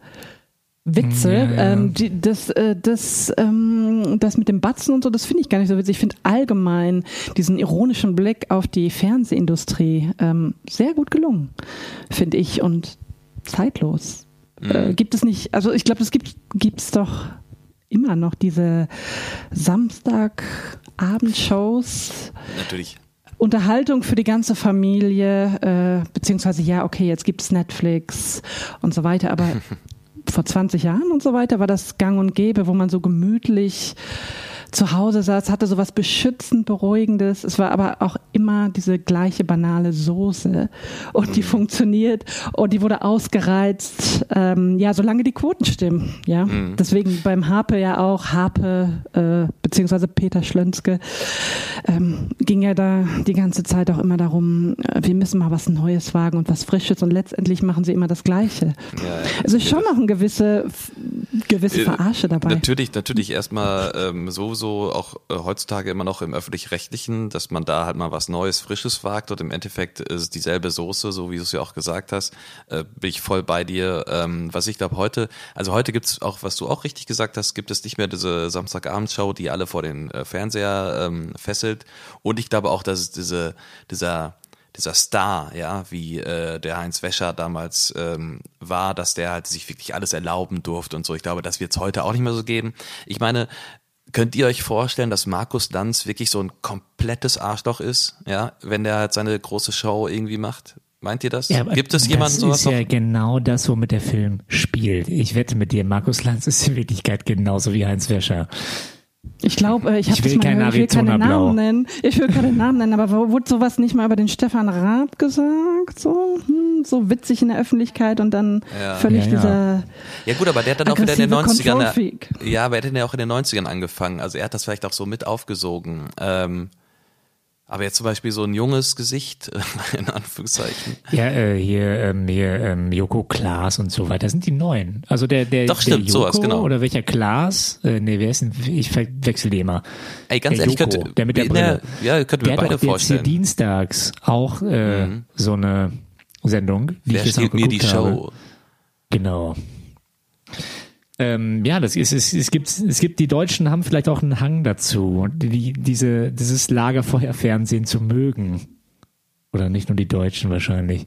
Witze. Ja, ja. Ähm, die, das, äh, das, ähm, das mit dem Batzen und so, das finde ich gar nicht so witzig. Ich finde allgemein diesen ironischen Blick auf die Fernsehindustrie ähm, sehr gut gelungen, finde ich, und zeitlos. Äh, gibt es nicht, also ich glaube, es gibt gibt's doch immer noch diese Samstagabendshows. Natürlich. Unterhaltung für die ganze Familie, äh, beziehungsweise ja, okay, jetzt gibt's Netflix und so weiter, aber *laughs* vor 20 Jahren und so weiter war das gang und gäbe, wo man so gemütlich zu Hause saß, hatte sowas beschützend Beruhigendes. Es war aber auch immer diese gleiche banale Soße und die funktioniert und die wurde ausgereizt, ähm, ja, solange die Quoten stimmen, ja. Deswegen beim Harpe ja auch, Harpe, äh, beziehungsweise Peter Schlönske, ähm, ging ja da die ganze Zeit auch immer darum, äh, wir müssen mal was Neues wagen und was Frisches und letztendlich machen sie immer das Gleiche. Ja, ja. Ist schon noch eine gewisse, gewisse Äh, Verarsche dabei. Natürlich, natürlich erstmal ähm, sowieso auch äh, heutzutage immer noch im öffentlich-rechtlichen, dass man da halt mal was Neues, Frisches wagt und im Endeffekt ist es dieselbe Soße, so wie du es ja auch gesagt hast, äh, bin ich voll bei dir. Ähm, was ich glaube heute, also heute gibt's auch, was du auch richtig gesagt hast, gibt es nicht mehr diese Samstagabendshow, die alle vor den äh, Fernseher ähm, fesselt und ich glaube auch, dass es diese, dieser dieser Star, ja, wie äh, der Heinz Wäscher damals ähm, war, dass der halt sich wirklich alles erlauben durfte und so. Ich glaube, das wird es heute auch nicht mehr so geben. Ich meine, könnt ihr euch vorstellen, dass Markus Lanz wirklich so ein komplettes Arschloch ist, ja, wenn der halt seine große Show irgendwie macht? Meint ihr das? Ja, Gibt es jemanden das sowas ist ja noch? genau das, womit der Film spielt. Ich wette mit dir, Markus Lanz ist in Wirklichkeit genauso wie Heinz Wäscher. Ich glaube, äh, ich, hab Ich will das mal kein gehört, ich will keine Blau. Namen nennen. Ich will keine Namen nennen, aber wo- wurde sowas nicht mal über den Stefan Raab gesagt? So, hm, so witzig in der Öffentlichkeit und dann Ja. völlig Ja, ja. dieser Ja gut, aber der hat dann auch wieder in den aggressive 90ern. Control-Freak. Ja, aber er hat ja auch in den 90ern angefangen. Also er hat das vielleicht auch so mit aufgesogen. Ähm, aber jetzt zum Beispiel so ein junges Gesicht, *laughs* in Anführungszeichen. Ja, äh, hier, ähm, hier ähm, Joko Klaas und so weiter sind die neuen. Also der, der, Doch, stimmt, der Joko, sowas, genau. Oder welcher Klaas? Äh, nee, wer ist denn? Ich verwechsel die immer. Ey, ganz Der ehrlich, Joko, könnte, der mit der in Brille. ja, könnte Der mir beide doch jetzt hier vorstellen. dienstags auch äh, so eine Sendung, die Wer ich jetzt auch mir die geguckt habe. Show? Genau. Ähm, ja, das ist, es, es gibt, es gibt, die Deutschen haben vielleicht auch einen Hang dazu, die, diese, dieses Lagerfeuerfernsehen zu mögen. Oder nicht nur die Deutschen wahrscheinlich.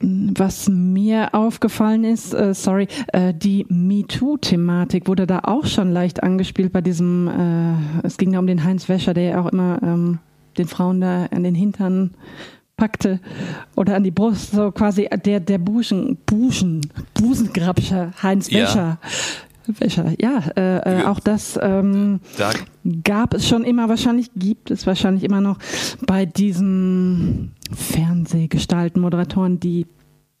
Was mir aufgefallen ist, äh, sorry, äh, die MeToo-Thematik wurde da auch schon leicht angespielt bei diesem, äh, es ging da um den Heinz Wäscher, der ja auch immer ähm, den Frauen da an den Hintern packte oder an die Brust, so quasi der, der Buschen, Buschen, Busengrabscher Heinz Ja. Wäscher. Wäscher, ja, äh, äh, auch das ähm, Da, gab es schon immer, wahrscheinlich gibt es wahrscheinlich immer noch bei diesen Fernsehgestalten, Moderatoren, die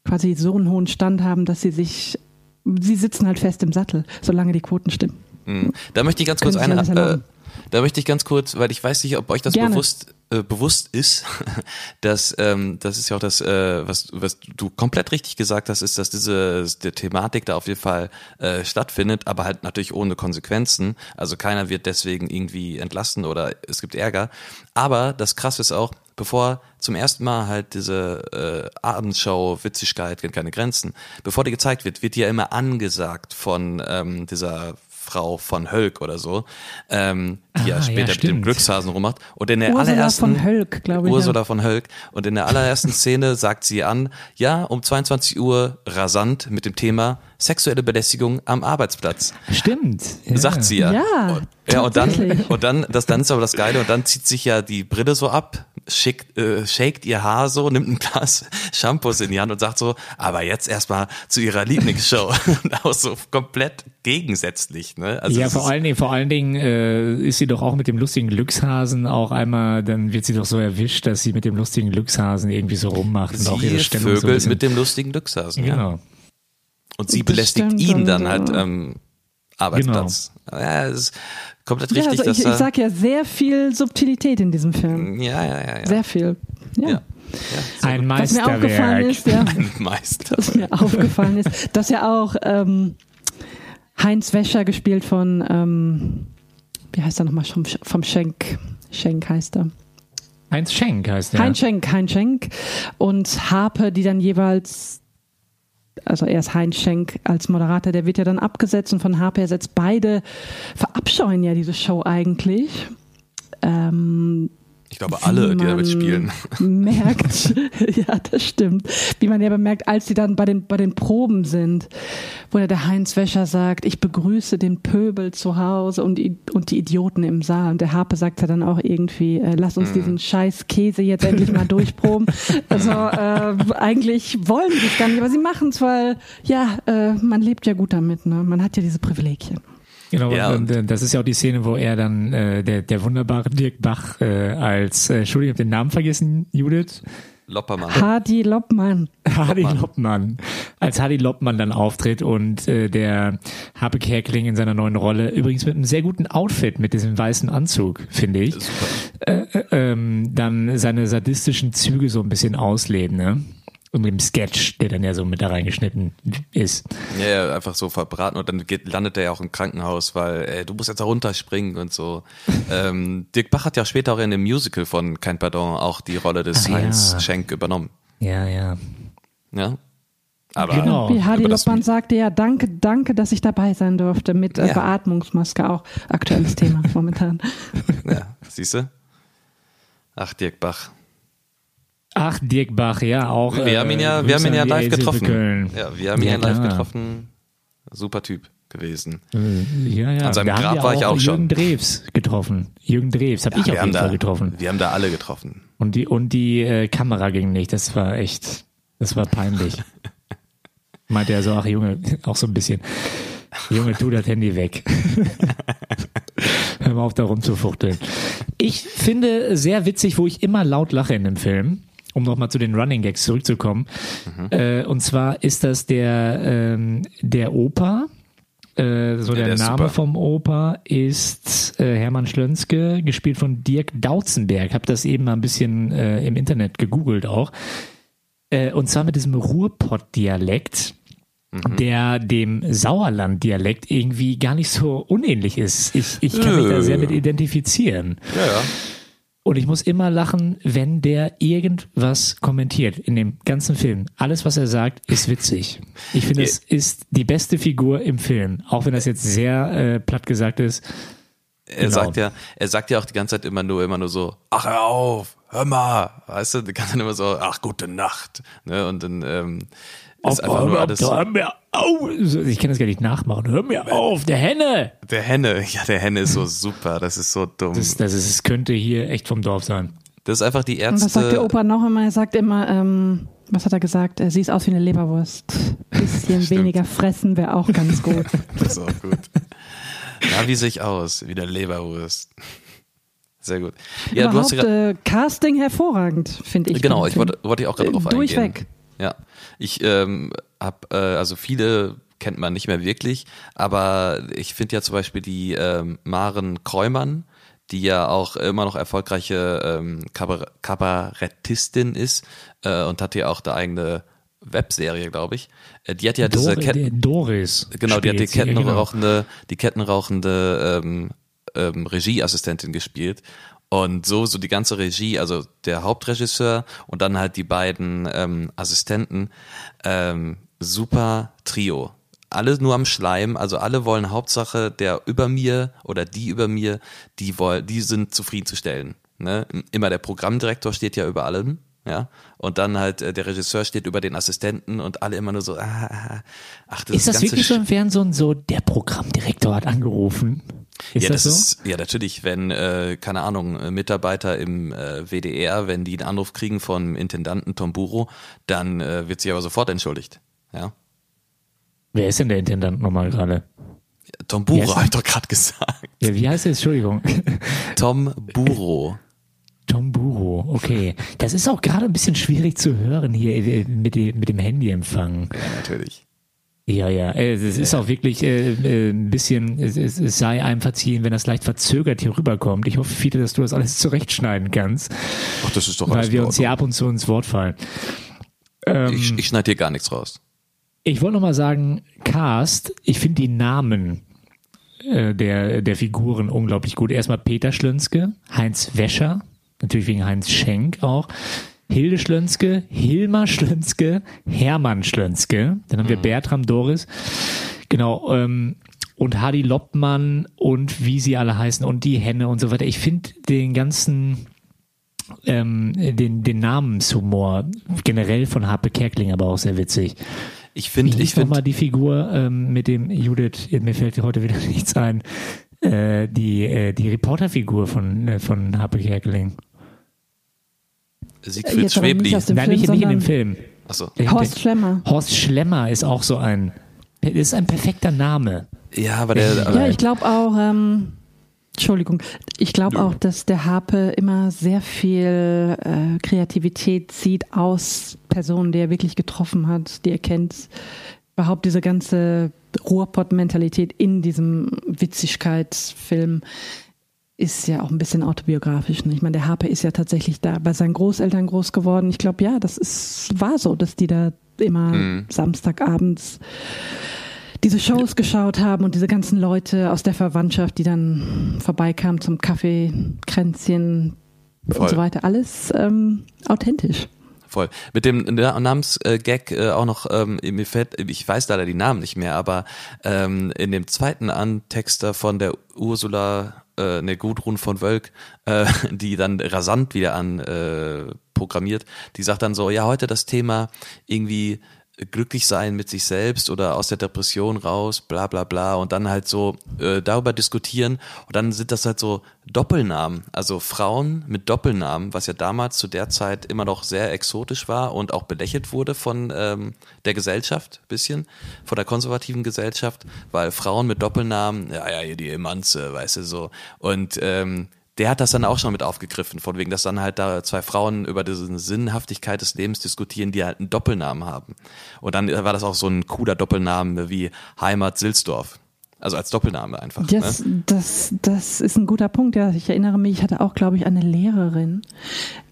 quasi so einen hohen Stand haben, dass sie sich, sie sitzen halt fest im Sattel, solange die Quoten stimmen. mh. da möchte ich ganz kurz eine, äh, da möchte ich ganz kurz, weil ich weiß nicht, ob euch das Gerne. bewusst äh, bewusst ist, *laughs* dass ähm, das ist ja auch das, äh, was was du komplett richtig gesagt hast, ist, dass diese die Thematik da auf jeden Fall äh, stattfindet, aber halt natürlich ohne Konsequenzen. Also keiner wird deswegen irgendwie entlassen oder es gibt Ärger. Aber das Krasse ist auch, bevor zum ersten Mal halt diese äh, Abendshow Witzigkeit kennt keine Grenzen, bevor die gezeigt wird, wird die ja immer angesagt von ähm, dieser Frau von Hölk oder so, ähm, die Ah, ja später ja, mit dem. Glückshasen rummacht. Und in der Ursula allerersten von Hölk, glaube ich, Ursula von Hölk. Und in der allerersten *laughs* Szene sagt sie an, ja, um 22 Uhr rasant mit dem Thema sexuelle Belästigung am Arbeitsplatz. Stimmt. Ja. Sagt sie ja. Ja, und, ja, und dann, und dann, das dann ist aber das Geile, und dann zieht sich ja die Brille so ab, schickt, äh, shakt ihr Haar so, nimmt ein Glas Shampoos in die Hand und sagt so, aber jetzt erstmal zu ihrer Lieblingsshow. *laughs* und auch so komplett gegensätzlich, ne? Also ja, vor allen Dingen, vor allen Dingen äh, ist sie doch auch mit dem lustigen Glückshasen auch einmal, dann wird sie doch so erwischt, dass sie mit dem lustigen Glückshasen irgendwie so rummacht und auch ihre Sie Stellung so vögelt bisschen, mit dem lustigen Glückshasen. Ja. Genau. Und sie Das belästigt ihn dann halt am Arbeitsplatz. Ja, es ist komplett Ja, richtig, also dass ich, ich sag ja sehr viel Subtilität in diesem Film. ja, ja, ja, ja. Sehr viel. Ja. ja. ja. Ein Was mir aufgefallen Meisterwerk. ist, ja, *laughs* Ein Meister. was mir aufgefallen ist, dass ja auch ähm, Heinz Wäscher gespielt von, ähm, wie heißt er nochmal, vom, vom Schenk, Schenk heißt er. Heinz Schenk heißt er. Heinz Schenk, Heinz Schenk und Harpe, die dann jeweils, also erst Heinz Schenk als Moderator, der wird ja dann abgesetzt und von Harpe ersetzt. Beide verabscheuen ja diese Show eigentlich. Ähm, Ich glaube, alle, die damit spielen. *laughs* Merkt, *laughs* ja, das stimmt. Wie man ja bemerkt, als sie dann bei den, bei den Proben sind, wo ja der Heinz Wäscher sagt, ich begrüße den Pöbel zu Hause und, die- und die Idioten im Saal. Und der Harpe sagt ja dann auch irgendwie, äh, lass uns diesen scheiß Käse jetzt endlich mal durchproben. *laughs* Also äh, eigentlich wollen sie es gar nicht, aber sie machen es, weil ja, äh, man lebt ja gut damit. Ne? Man hat ja diese Privilegien. Genau, Ja, und, äh, das ist ja auch die Szene, wo er dann, äh, der, der wunderbare Dirk Bach äh, als, äh, Entschuldigung, ich habe den Namen vergessen, Judith, Loppermann. Hardy Loppmann. *laughs* Hardy Loppmann, als Hardy Loppmann dann auftritt und äh, der Harpe Kerkeling in seiner neuen Rolle, übrigens mit einem sehr guten Outfit, mit diesem weißen Anzug, finde ich, äh, äh, ähm, dann seine sadistischen Züge so ein bisschen ausleben, ne? Und mit dem Sketch, der dann ja so mit da reingeschnitten ist. Ja, ja, einfach so verbraten und dann geht, landet er ja auch im Krankenhaus, weil ey, du musst jetzt da runterspringen und so. *laughs* ähm, Dirk Bach hat ja später auch in dem Musical von Kein Pardon auch die Rolle des Ach ja. Heinz Schenk übernommen. Ja, ja. Ja. Aber Genau. Wie Hardy über das- Loppmann sagte, ja, danke, danke, dass ich dabei sein durfte mit äh, Ja. Beatmungsmaske, auch aktuelles Thema *laughs* momentan. ja, siehst du? Ach, Dirk Bach. Ach, Dirk Bach, ja, auch. Wir haben ihn ja, äh, wir haben ihn ja live getroffen. Ja, wir haben ihn Ja, ja live klar. getroffen. Super Typ gewesen. Äh, Ja, ja. An seinem haben Grab wir war ich auch Jürgen schon. Drews getroffen. Jürgen Drews habe ich auf wir jeden da, Fall getroffen. Wir haben da alle getroffen. Und die, und die äh, Kamera ging nicht. Das war echt, das war peinlich. *laughs* Meinte er so, ach Junge, auch so ein bisschen. Junge, tu das Handy weg. *laughs* Hör mal auf, da rumzufuchteln. Ich finde sehr witzig, wo ich immer laut lache in dem Film, um nochmal zu den Running Gags zurückzukommen. Äh, und zwar ist das der, ähm, der Opa. Äh, so der, der ist Name super. vom Opa ist äh, Hermann Schlönske, gespielt von Dirk Dautzenberg. Hab das eben mal ein bisschen äh, im Internet gegoogelt auch. Äh, und zwar mit diesem Ruhrpott-Dialekt, Mhm. der dem Sauerland-Dialekt irgendwie gar nicht so unähnlich ist. Ich, ich kann mich da sehr mit identifizieren. Ja, ja. Und ich muss immer lachen, wenn der irgendwas kommentiert in dem ganzen Film. Alles, was er sagt, ist witzig. Ich finde, es ist die beste Figur im Film. Auch wenn das jetzt sehr äh, platt gesagt ist. Er Genau. sagt ja, er sagt ja auch die ganze Zeit immer nur, immer nur so, ach hör auf, hör mal, weißt du, die kann dann immer so, ach gute Nacht, ne, und dann ähm, ist Auf, einfach nur hör, alles hör so, mir auf. Ich kann das gar nicht nachmachen. Hör mir auf, der Henne. der Henne, *laughs* ja, der Henne ist so super, das ist so dumm. Das, das, ist, das könnte hier echt vom Dorf sein. Das ist einfach die Und was sagt der Ärzte, Opa noch immer? Er sagt immer, ähm, was hat er gesagt? Äh, Sie ist aus wie eine Leberwurst. Bisschen weniger fressen wäre auch ganz gut. *laughs* das ist auch gut. Na, wie sehe ich aus? Wie der Leberwurst. Sehr gut. Ja, du hast Überhaupt ja äh, Casting hervorragend, finde ich. Genau, ich wollte, ich auch gerade Äh, drauf durchweg. eingehen. Ja, ich ähm, habe, äh, also viele kennt man nicht mehr wirklich, aber ich finde ja zum Beispiel die ähm, Maren Kräumann, die ja auch immer noch erfolgreiche ähm, Kabar Kabarettistin ist äh, und hat ja auch eine eigene Webserie, glaube ich. Äh, die hat ja diese Dor- Ketten, Doris. Genau, die hat die ja, genau. kettenrauchende, die kettenrauchende ähm, ähm, Regieassistentin gespielt. Und so, so die ganze Regie, also der Hauptregisseur und dann halt die beiden ähm, Assistenten, ähm, super Trio. Alle nur am Schleim, also alle wollen Hauptsache der über mir oder die über mir, die wollen, die sind zufriedenzustellen. Ne? Immer der Programmdirektor steht ja über allem, ja. Und dann halt äh, der Regisseur steht über den Assistenten und alle immer nur so, ah, ah, ach, das Ist das ganze wirklich so Sch- im Fernsehen so, der Programmdirektor hat angerufen? Ist ja, das, das so? ist, ja, natürlich, wenn, äh, keine Ahnung, äh, Mitarbeiter im äh, WDR, wenn die einen Anruf kriegen vom Intendanten Tom Buro, dann äh, wird sich aber sofort entschuldigt. Ja. Wer ist denn der Intendant nochmal gerade? Tom Buro, er? hab ich doch gerade gesagt. Ja, wie heißt er? Entschuldigung. *laughs* Tom Buro. Tom Buro, okay. Das ist auch gerade ein bisschen schwierig zu hören hier äh, mit dem, mit dem Handyempfang. Ja, natürlich. Ja, ja. äh, Es ist auch wirklich äh, äh, ein bisschen, es, es, es sei einem verziehen, wenn das leicht verzögert hier rüberkommt. Ich hoffe, Fiete, dass du das alles zurechtschneiden kannst, Ach, das ist doch weil wir uns hier ab und zu ins Wort fallen. Ähm, Ich, ich schneide hier gar nichts raus. Ich wollte noch mal sagen, Cast, ich finde die Namen äh, der, der Figuren unglaublich gut. Erstmal Peter Schlönske, Heinz Wäscher, natürlich wegen Heinz Schenk auch, Hilde Schlönske, Hilmar Schlönske, Hermann Schlönske, dann haben wir Bertram Doris, genau, ähm, und Hadi Loppmann und wie sie alle heißen und die Henne und so weiter. Ich finde den ganzen ähm, den, den Namenshumor generell von Harpe Kerkeling aber auch sehr witzig. Ich finde, ich finde, die Figur ähm, mit dem Judith, mir fällt heute wieder *laughs* nichts ein, äh, die, äh, die Reporterfigur von, äh, von Harpe Kerkeling. Siegfried Jetzt aber nicht Schwebli. aus dem Nein, Film, nicht, nicht in dem Film. Achso. Der- Horst Schlemmer. Horst Schlemmer ist auch so ein, ist ein perfekter Name. Ja, aber der, aber Ja, ich glaube auch, ähm, Entschuldigung, ich glaube auch, dass der Harpe immer sehr viel äh, Kreativität zieht aus Personen, die er wirklich getroffen hat, die er kennt. Überhaupt diese ganze Ruhrpott-Mentalität in diesem Witzigkeitsfilm ist ja auch ein bisschen autobiografisch. Ne? Ich meine, der Harpe ist ja tatsächlich da bei seinen Großeltern groß geworden. Ich glaube, ja, das ist, war so, dass die da immer Mhm. Samstagabends diese Shows geschaut haben und diese ganzen Leute aus der Verwandtschaft, die dann vorbeikamen zum Kaffee, Kränzchen Voll. und so weiter. Alles ähm, authentisch. Voll. Mit dem Na- Namensgag äh, auch noch, ähm, mir fällt, ich weiß leider die Namen nicht mehr, aber ähm, in dem zweiten Antexter von der Ursula äh, eine Gudrun von Wölk, äh, *laughs* die dann rasant wieder an äh, programmiert, die sagt dann so, ja, heute das Thema irgendwie glücklich sein mit sich selbst oder aus der Depression raus, bla bla bla. Und dann halt so äh, darüber diskutieren. Und dann sind das halt so Doppelnamen, also Frauen mit Doppelnamen, was ja damals zu der Zeit immer noch sehr exotisch war und auch belächelt wurde von ähm, der Gesellschaft, bisschen, von der konservativen Gesellschaft, weil Frauen mit Doppelnamen, ja, ja, die Emanze, weißt du so. Und ähm, der hat das dann auch schon mit aufgegriffen, von wegen, dass dann halt da zwei Frauen über diese Sinnhaftigkeit des Lebens diskutieren, die halt einen Doppelnamen haben. Und dann war das auch so ein cooler Doppelname wie Heimat Silsdorf. Also als Doppelname einfach. Das, ne? das, das ist ein guter Punkt. Ja, ich erinnere mich, ich hatte auch, glaube ich, eine Lehrerin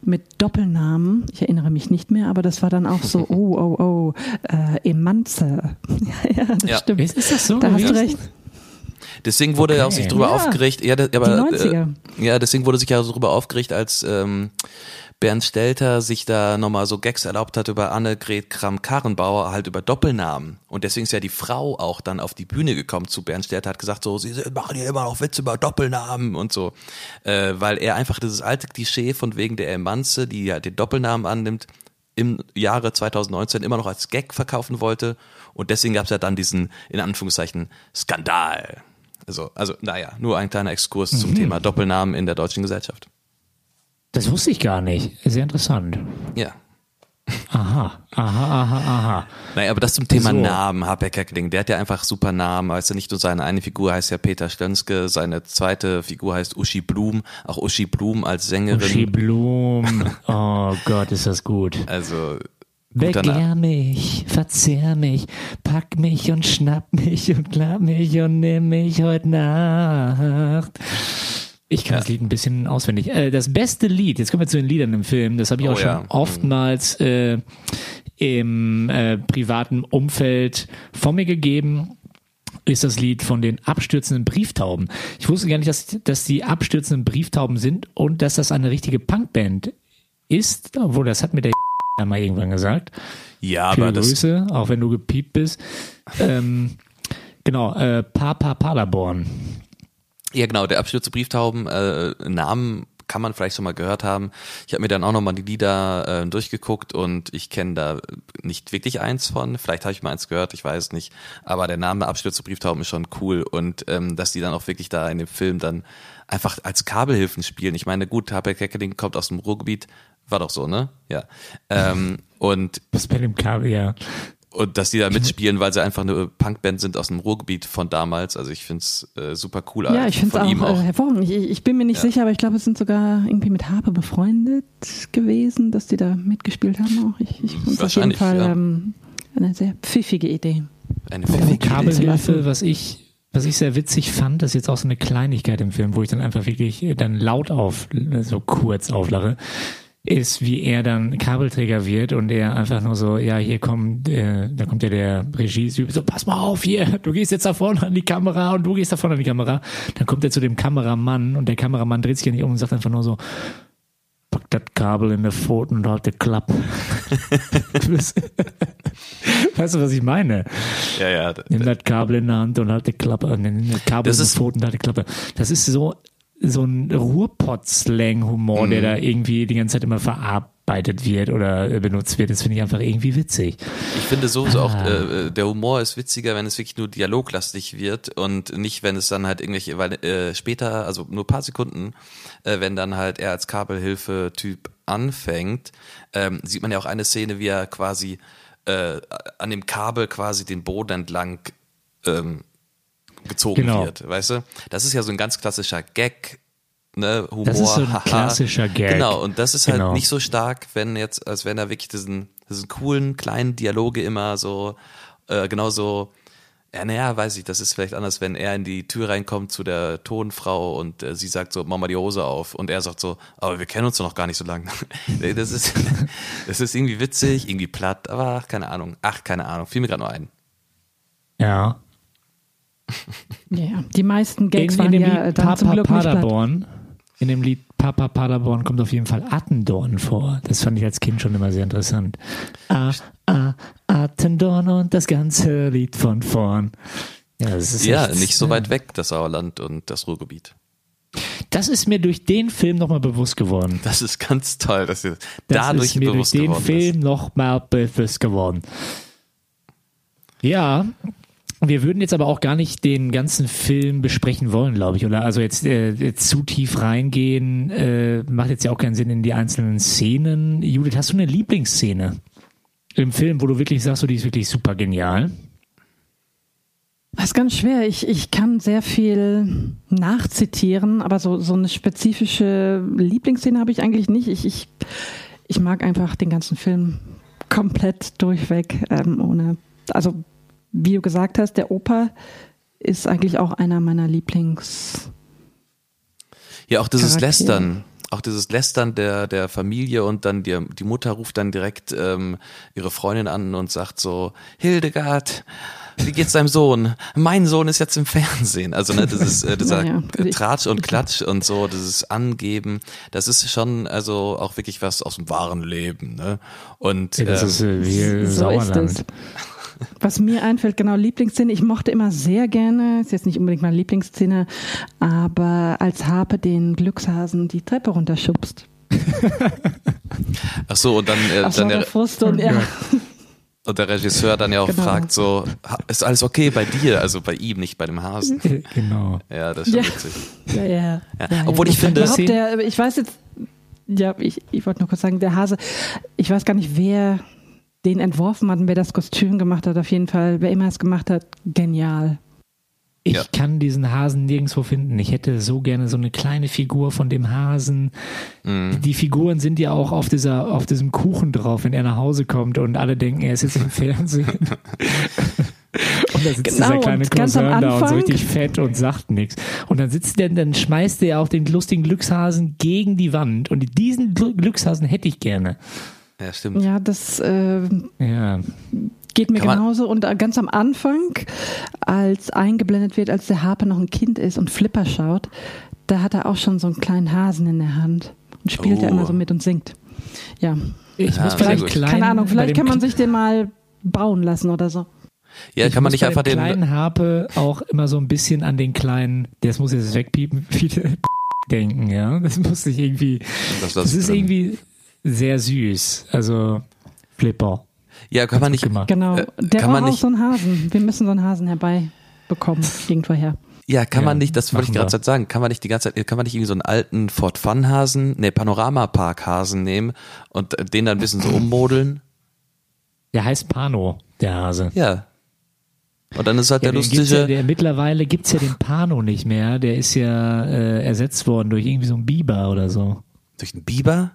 mit Doppelnamen. Ich erinnere mich nicht mehr, aber das war dann auch so, *laughs* oh, oh, oh, äh, Emanze. Ja, *laughs* ja, das Ja. stimmt. Ist, ist das so? Da hast du recht. Deswegen wurde er auch sich drüber Ja. aufgeregt. Ja, aber, Die 90er. Äh, ja, deswegen wurde sich ja so drüber aufgeregt, als ähm, Bernd Stelter sich da nochmal so Gags erlaubt hat über Annegret Kramp-Karrenbauer, halt über Doppelnamen. Und deswegen ist ja die Frau auch dann auf die Bühne gekommen zu Bernd Stelter, hat gesagt so, sie machen ja immer noch Witze über Doppelnamen und so. Äh, weil er einfach dieses alte Klischee von wegen der Emanze, die ja den Doppelnamen annimmt, im Jahre 2019 immer noch als Gag verkaufen wollte. Und deswegen gab es ja dann diesen, in Anführungszeichen, Skandal. Also, also, naja, nur ein kleiner Exkurs zum Thema Doppelnamen in der deutschen Gesellschaft. Das wusste ich gar nicht. Sehr interessant. Ja. Aha, aha, aha, aha. Naja, aber das zum Thema So. Namen, H.P. Kerkeling, der hat ja einfach super Namen. Weißt du, nicht nur seine eine Figur heißt ja Peter Stönske, seine zweite Figur heißt Uschi Blum. Auch Uschi Blum als Sängerin. Uschi Blum. *laughs* Oh Gott, ist das gut. Also. Begehr mich, verzehr mich, pack mich und schnapp mich und klapp mich und nimm mich heute Nacht. Ich kann Ja. das Lied ein bisschen auswendig. Äh, das beste Lied, jetzt kommen wir zu den Liedern im Film, das habe ich Oh auch schon ja. oftmals äh, im äh, privaten Umfeld von mir gegeben ist das Lied von den abstürzenden Brieftauben. Ich wusste gar nicht, dass, dass die abstürzenden Brieftauben sind und dass das eine richtige Punkband ist, obwohl das hat mir der ja mal irgendwann gesagt. Ja, Viele aber das, Grüße, auch wenn du gepiept bist. Ähm, genau, äh, Papa Paderborn. Ja, genau, der Abschnitt zu Brieftauben, äh, Namen kann man vielleicht schon mal gehört haben. Ich habe mir dann auch nochmal die Lieder äh, durchgeguckt und ich kenne da nicht wirklich eins von. Vielleicht habe ich mal eins gehört, ich weiß nicht. Aber der Name Abschnitt zu Brieftauben ist schon cool und ähm, dass die dann auch wirklich da in dem Film dann einfach als Kabelhilfen spielen. Ich meine, gut, Habeck Keckeling kommt aus dem Ruhrgebiet, war doch so, ne? Ja. Ähm, und Was bei dem Kabel, ja. und dass die da mitspielen, weil sie einfach eine Punkband sind aus dem Ruhrgebiet von damals. Also ich find's äh, super cool. Ja, ich finde es auch, auch. Äh, hervorragend. Ich, ich bin mir nicht Ja. sicher, aber ich glaube, es sind sogar irgendwie mit Harpe befreundet gewesen, dass die da mitgespielt haben auch. Ich, ich fand es auf jeden Fall ja. ähm, eine sehr pfiffige Idee. Eine pfiffige. Kabelhilfe, was ich, was ich sehr witzig fand, das ist jetzt auch so eine Kleinigkeit im Film, wo ich dann einfach wirklich dann laut auf, so kurz auflache, ist, wie er dann Kabelträger wird und er einfach nur so, ja, hier kommt, äh, da kommt ja der Regie, so, pass mal auf hier, du gehst jetzt da vorne an die Kamera und du gehst da vorne an die Kamera. Dann kommt er zu dem Kameramann und der Kameramann dreht sich ja nicht um und sagt einfach nur so, pack das Kabel in der Pfoten und halt die Klappe. *laughs* weißt du, was ich meine? Ja, ja. Nimm das Kabel in der Hand und halt die Klappe. Nimm das Kabel Das in die Pfoten und halt die Klappe. Das ist so, so ein Ruhrpott-Slang-Humor, der Mhm. da irgendwie die ganze Zeit immer verarbeitet wird oder äh, benutzt wird. Das finde ich einfach irgendwie witzig. Ich finde sowieso auch, Ah. äh, der Humor ist witziger, wenn es wirklich nur dialoglastig wird und nicht, wenn es dann halt irgendwelche, weil äh, später, also nur paar Sekunden, äh, wenn dann halt er als Kabelhilfe-Typ anfängt, ähm, sieht man ja auch eine Szene, wie er quasi äh, an dem Kabel quasi den Boden entlang ähm, gezogen Genau. wird, weißt du? Das ist ja so ein ganz klassischer Gag, ne, Humor. Das ist so ein haha. klassischer Gag. Genau, und das ist halt Genau. nicht so stark, wenn jetzt, als wenn er wirklich diesen, diesen coolen kleinen Dialoge immer so, äh, genauso, ja, naja, weiß ich, das ist vielleicht anders, wenn er in die Tür reinkommt zu der Tonfrau und äh, sie sagt so, mach mal die Hose auf und er sagt so, aber wir kennen uns doch noch gar nicht so lange. *laughs* Nee, das ist, *laughs* das ist irgendwie witzig, irgendwie platt, aber ach, keine Ahnung, ach, keine Ahnung, fiel mir gerade nur ein. Ja. Ja, die meisten In, Gags in waren dem ja Lied dann zum Papa. Paderborn, in dem Lied Papa Paderborn kommt auf jeden Fall Attendorn vor. Das fand ich als Kind schon immer sehr interessant. Ah, ah, Attendorn und das ganze Lied von vorn. Ja, das ist Ja, echt, nicht so äh, weit weg, das Sauerland und das Ruhrgebiet. Das ist mir durch den Film nochmal bewusst geworden. Das ist ganz toll, dass ihr Das dadurch ist mir durch den geworden Film nochmal bewusst geworden. Ja, wir würden jetzt aber auch gar nicht den ganzen Film besprechen wollen, glaube ich, oder? Also jetzt, äh, zu tief reingehen, äh, macht jetzt ja auch keinen Sinn in die einzelnen Szenen. Judith, hast du eine Lieblingsszene im Film, wo du wirklich sagst, so, die ist wirklich super genial? Das ist ganz schwer. Ich, ich kann sehr viel nachzitieren, aber so, so eine spezifische Lieblingsszene habe ich eigentlich nicht. Ich, ich, ich mag einfach den ganzen Film komplett durchweg, ähm, ohne, also wie du gesagt hast, der Opa ist eigentlich auch einer meiner Lieblings. Ja, auch dieses Charaktere. Lästern. Auch dieses Lästern der, der Familie und dann die, die Mutter ruft dann direkt ähm, ihre Freundin an und sagt so, Hildegard, wie geht's deinem Sohn? Mein Sohn ist jetzt im Fernsehen. Also ne, dieses, äh, dieser *laughs* Naja, äh, Tratsch und Klatsch und so, dieses Angeben, das ist schon also auch wirklich was aus dem wahren Leben. Ne? Und Ja, das ähm, ist äh, wie so ist Sauerland. es. Was mir einfällt, genau, Lieblingsszene. Ich mochte immer sehr gerne, ist jetzt nicht unbedingt meine Lieblingsszene, aber als Harpe den Glückshasen die Treppe runterschubst. ach so und dann, äh, Aus dann lauter der, Frust und ja. und der Regisseur dann ja auch Genau. fragt so, "Ha- ist alles okay bei dir? Also bei ihm, nicht bei dem Hasen. genau. Ja, das ist schon Ja. witzig. Ja, ja. Ja. ja Obwohl ich finde- Überhaupt der, ich weiß jetzt, ja, ich, ich wollte nur kurz sagen, der Hase, ich weiß gar nicht, wer den entworfen hat und wer das Kostüm gemacht hat. Auf jeden Fall, wer immer es gemacht hat, genial. Ich Ja. kann diesen Hasen nirgendwo finden. Ich hätte so gerne so eine kleine Figur von dem Hasen. Mhm. Die Figuren sind ja auch auf dieser, auf diesem Kuchen drauf, wenn er nach Hause kommt und alle denken, er ist jetzt im *laughs* Fernsehen. *laughs* Und da sitzt Genau, dieser kleine Cousin da und so richtig fett und sagt nichts. Und dann sitzt der, dann schmeißt er auch den lustigen Glückshasen gegen die Wand. Und diesen Gl- Glückshasen hätte ich gerne. Ja, stimmt. Ja, das äh, Ja. geht mir Kann genauso. Und äh, ganz am Anfang, als eingeblendet wird, als der Harpe noch ein Kind ist und Flipper schaut, da hat er auch schon so einen kleinen Hasen in der Hand und spielt Oh. da immer so mit und singt. Ja, Ich Ja, muss vielleicht klein, keine Ahnung, vielleicht kann man sich den mal bauen lassen oder so. Ja, ich kann man nicht einfach dem den. kleinen Harpe auch immer so ein bisschen an den kleinen, das muss jetzt wegpiepen, *laughs* viele denken, ja. Das muss ich irgendwie, Das, das ist drin. irgendwie sehr süß. Also Flipper. Ja, kann man nicht. gemacht. Genau. Äh, Der kann man nicht- so einen Hasen. Wir müssen so einen Hasen herbeibekommen, *laughs* irgendwoher. Ja, kann Ja, man nicht, das wollte ich gerade sagen, kann man nicht die ganze Zeit, kann man nicht irgendwie so einen alten Ford Fun Hasen, ne, Panorama Park Hasen nehmen und äh, den dann ein bisschen so *laughs* ummodeln? Der heißt Pano, der Hase. Ja. Und dann ist halt Ja, der den gibt's ja, lustige, der, mittlerweile gibt's ja den Pano nicht mehr. Der ist ja äh, ersetzt worden durch irgendwie so einen Biber oder so. durch den Biber?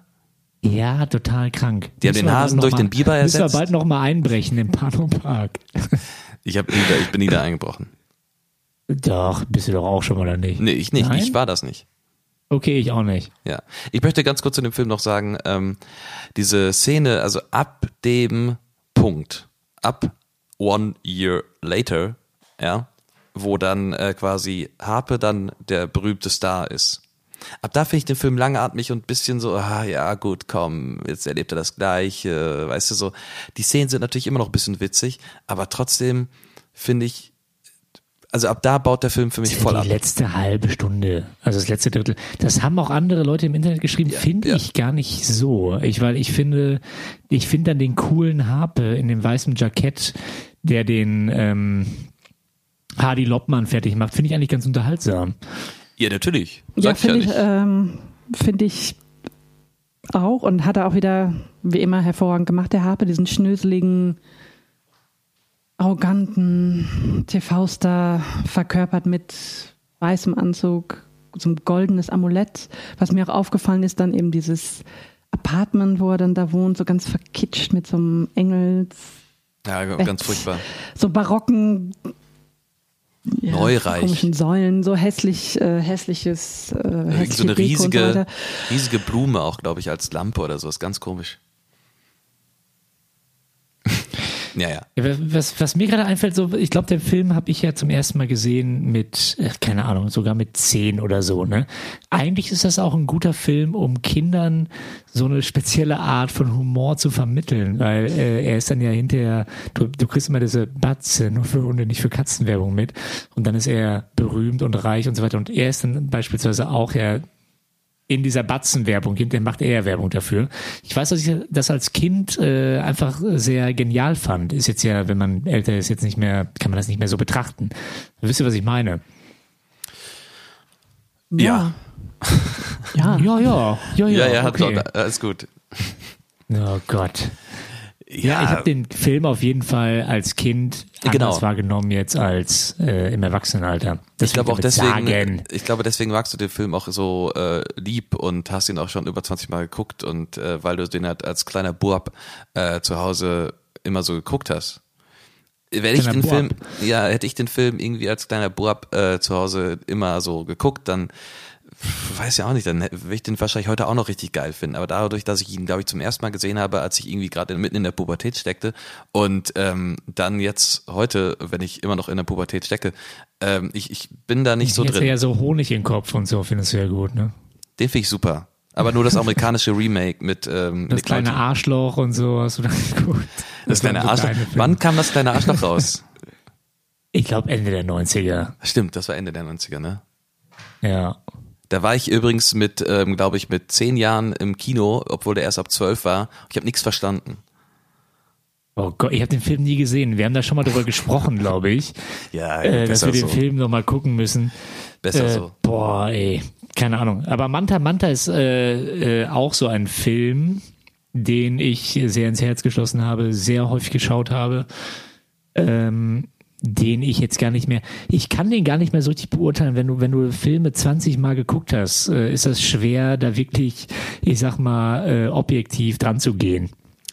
Ja, total krank. Die haben Müssen den wir bald Hasen durch mal, den Biber Müssen wir ersetzt? bald noch mal einbrechen im Pano Park. *laughs* Ich, hab nie da, ich bin nie da eingebrochen. Doch, bist du doch auch schon mal, oder nicht? Nee, ich nicht, Nein? ich war das nicht. Okay, ich auch nicht. Ja. Ich möchte ganz kurz zu dem Film noch sagen, ähm, diese Szene, also ab dem Punkt, ab one year later, ja, wo dann äh, quasi Harpe dann der berühmte Star ist. Ab da finde ich den Film langatmig und ein bisschen so, ah ja, gut, komm, jetzt erlebt er das Gleiche, weißt du so. Die Szenen sind natürlich immer noch ein bisschen witzig, aber trotzdem finde ich, also ab da baut der Film für mich voll die ab. letzte halbe Stunde, also das letzte Drittel, das haben auch andere Leute im Internet geschrieben, finde ja. ich gar nicht so. Ich, weil ich finde, ich finde dann den coolen Harpe in dem weißen Jackett, der den ähm, Hardy Loppmann fertig macht, finde ich eigentlich ganz unterhaltsam. Ja, natürlich. Ja, Sag ich ja finde ich, nicht. ähm, finde ich auch und hat er auch wieder, wie immer, hervorragend gemacht, der Harpe, diesen schnöseligen, arroganten TV-Star verkörpert mit weißem Anzug, so ein goldenes Amulett. Was mir auch aufgefallen ist, dann eben dieses Apartment, wo er dann da wohnt, so ganz verkitscht mit so einem Engels, Ja, ganz furchtbar. so barocken ja, Neureich. komischen Säulen, so hässlich, äh, hässliches, äh, hässliche so eine riesige, riesige Blume auch, glaube ich, als Lampe oder so. Ist ganz komisch. Ja, ja. Was, was mir gerade einfällt, so, ich glaube, den Film habe ich ja zum ersten Mal gesehen mit, äh, keine Ahnung, sogar mit zehn oder so, ne? Eigentlich ist das auch ein guter Film, um Kindern so eine spezielle Art von Humor zu vermitteln, weil äh, er ist dann ja hinterher, du, du kriegst immer diese Batze, nur für Hunde, nicht für Katzenwerbung mit und dann ist er berühmt und reich und so weiter und er ist dann beispielsweise auch ja in dieser Batzen-Werbung gibt, dann macht er ja Werbung dafür. Ich weiß, dass ich das als Kind äh, einfach sehr genial fand. Ist jetzt ja, wenn man älter ist, jetzt nicht mehr, kann man das nicht mehr so betrachten. Wisst ihr, was ich meine? Ja. Ja. Ja, ja, ja, ja. Ja, ja, okay. doch, alles gut. Oh Gott. Ja, ich habe den Film auf jeden Fall als Kind anders Genau. wahrgenommen jetzt als äh, im Erwachsenenalter. Das ich glaube auch deswegen, Sagen. ich glaube deswegen magst du den Film auch so äh, lieb und hast ihn auch schon über 20 Mal geguckt und äh, weil du den halt als kleiner Bub äh, zu Hause immer so geguckt hast. Wenn ich den Film, ja, hätte ich den Film irgendwie als kleiner Bub äh, zu Hause immer so geguckt, dann weiß ja auch nicht, dann würde ich den wahrscheinlich heute auch noch richtig geil finden. Aber dadurch, dass ich ihn, glaube ich, zum ersten Mal gesehen habe, als ich irgendwie gerade mitten in der Pubertät steckte und ähm, dann jetzt heute, wenn ich immer noch in der Pubertät stecke, ähm, ich, ich bin da nicht so Jetzt drin. ja so Honig im Kopf und so, findest du ja gut, ne? Den finde ich super. Aber nur das amerikanische Remake mit ähm, Das kleine Nolte. Arschloch und so hast du dann geguckt. Das kleine waren so Arschloch. kleine. Wann kam das kleine Arschloch raus? Ich glaube Ende der 90er. Stimmt, das war Ende der 90er, ne? Ja. Da war ich übrigens mit, ähm, glaube ich, mit zehn Jahren im Kino, obwohl der erst ab zwölf war. Ich habe nichts verstanden. Oh Gott, ich habe den Film nie gesehen. Wir haben da schon mal drüber gesprochen, glaube ich, *laughs* Ja, äh, dass wir den so. Film noch mal gucken müssen. Besser äh, so. Boah, ey, keine Ahnung. Aber Manta Manta ist äh, äh, auch so ein Film, den ich sehr ins Herz geschlossen habe, sehr häufig geschaut habe, ähm, den ich jetzt gar nicht mehr. Ich kann den gar nicht mehr so richtig beurteilen, wenn du wenn du Filme 20 Mal geguckt hast, äh, ist das schwer, da wirklich, ich sag mal, äh, objektiv dran zu gehen.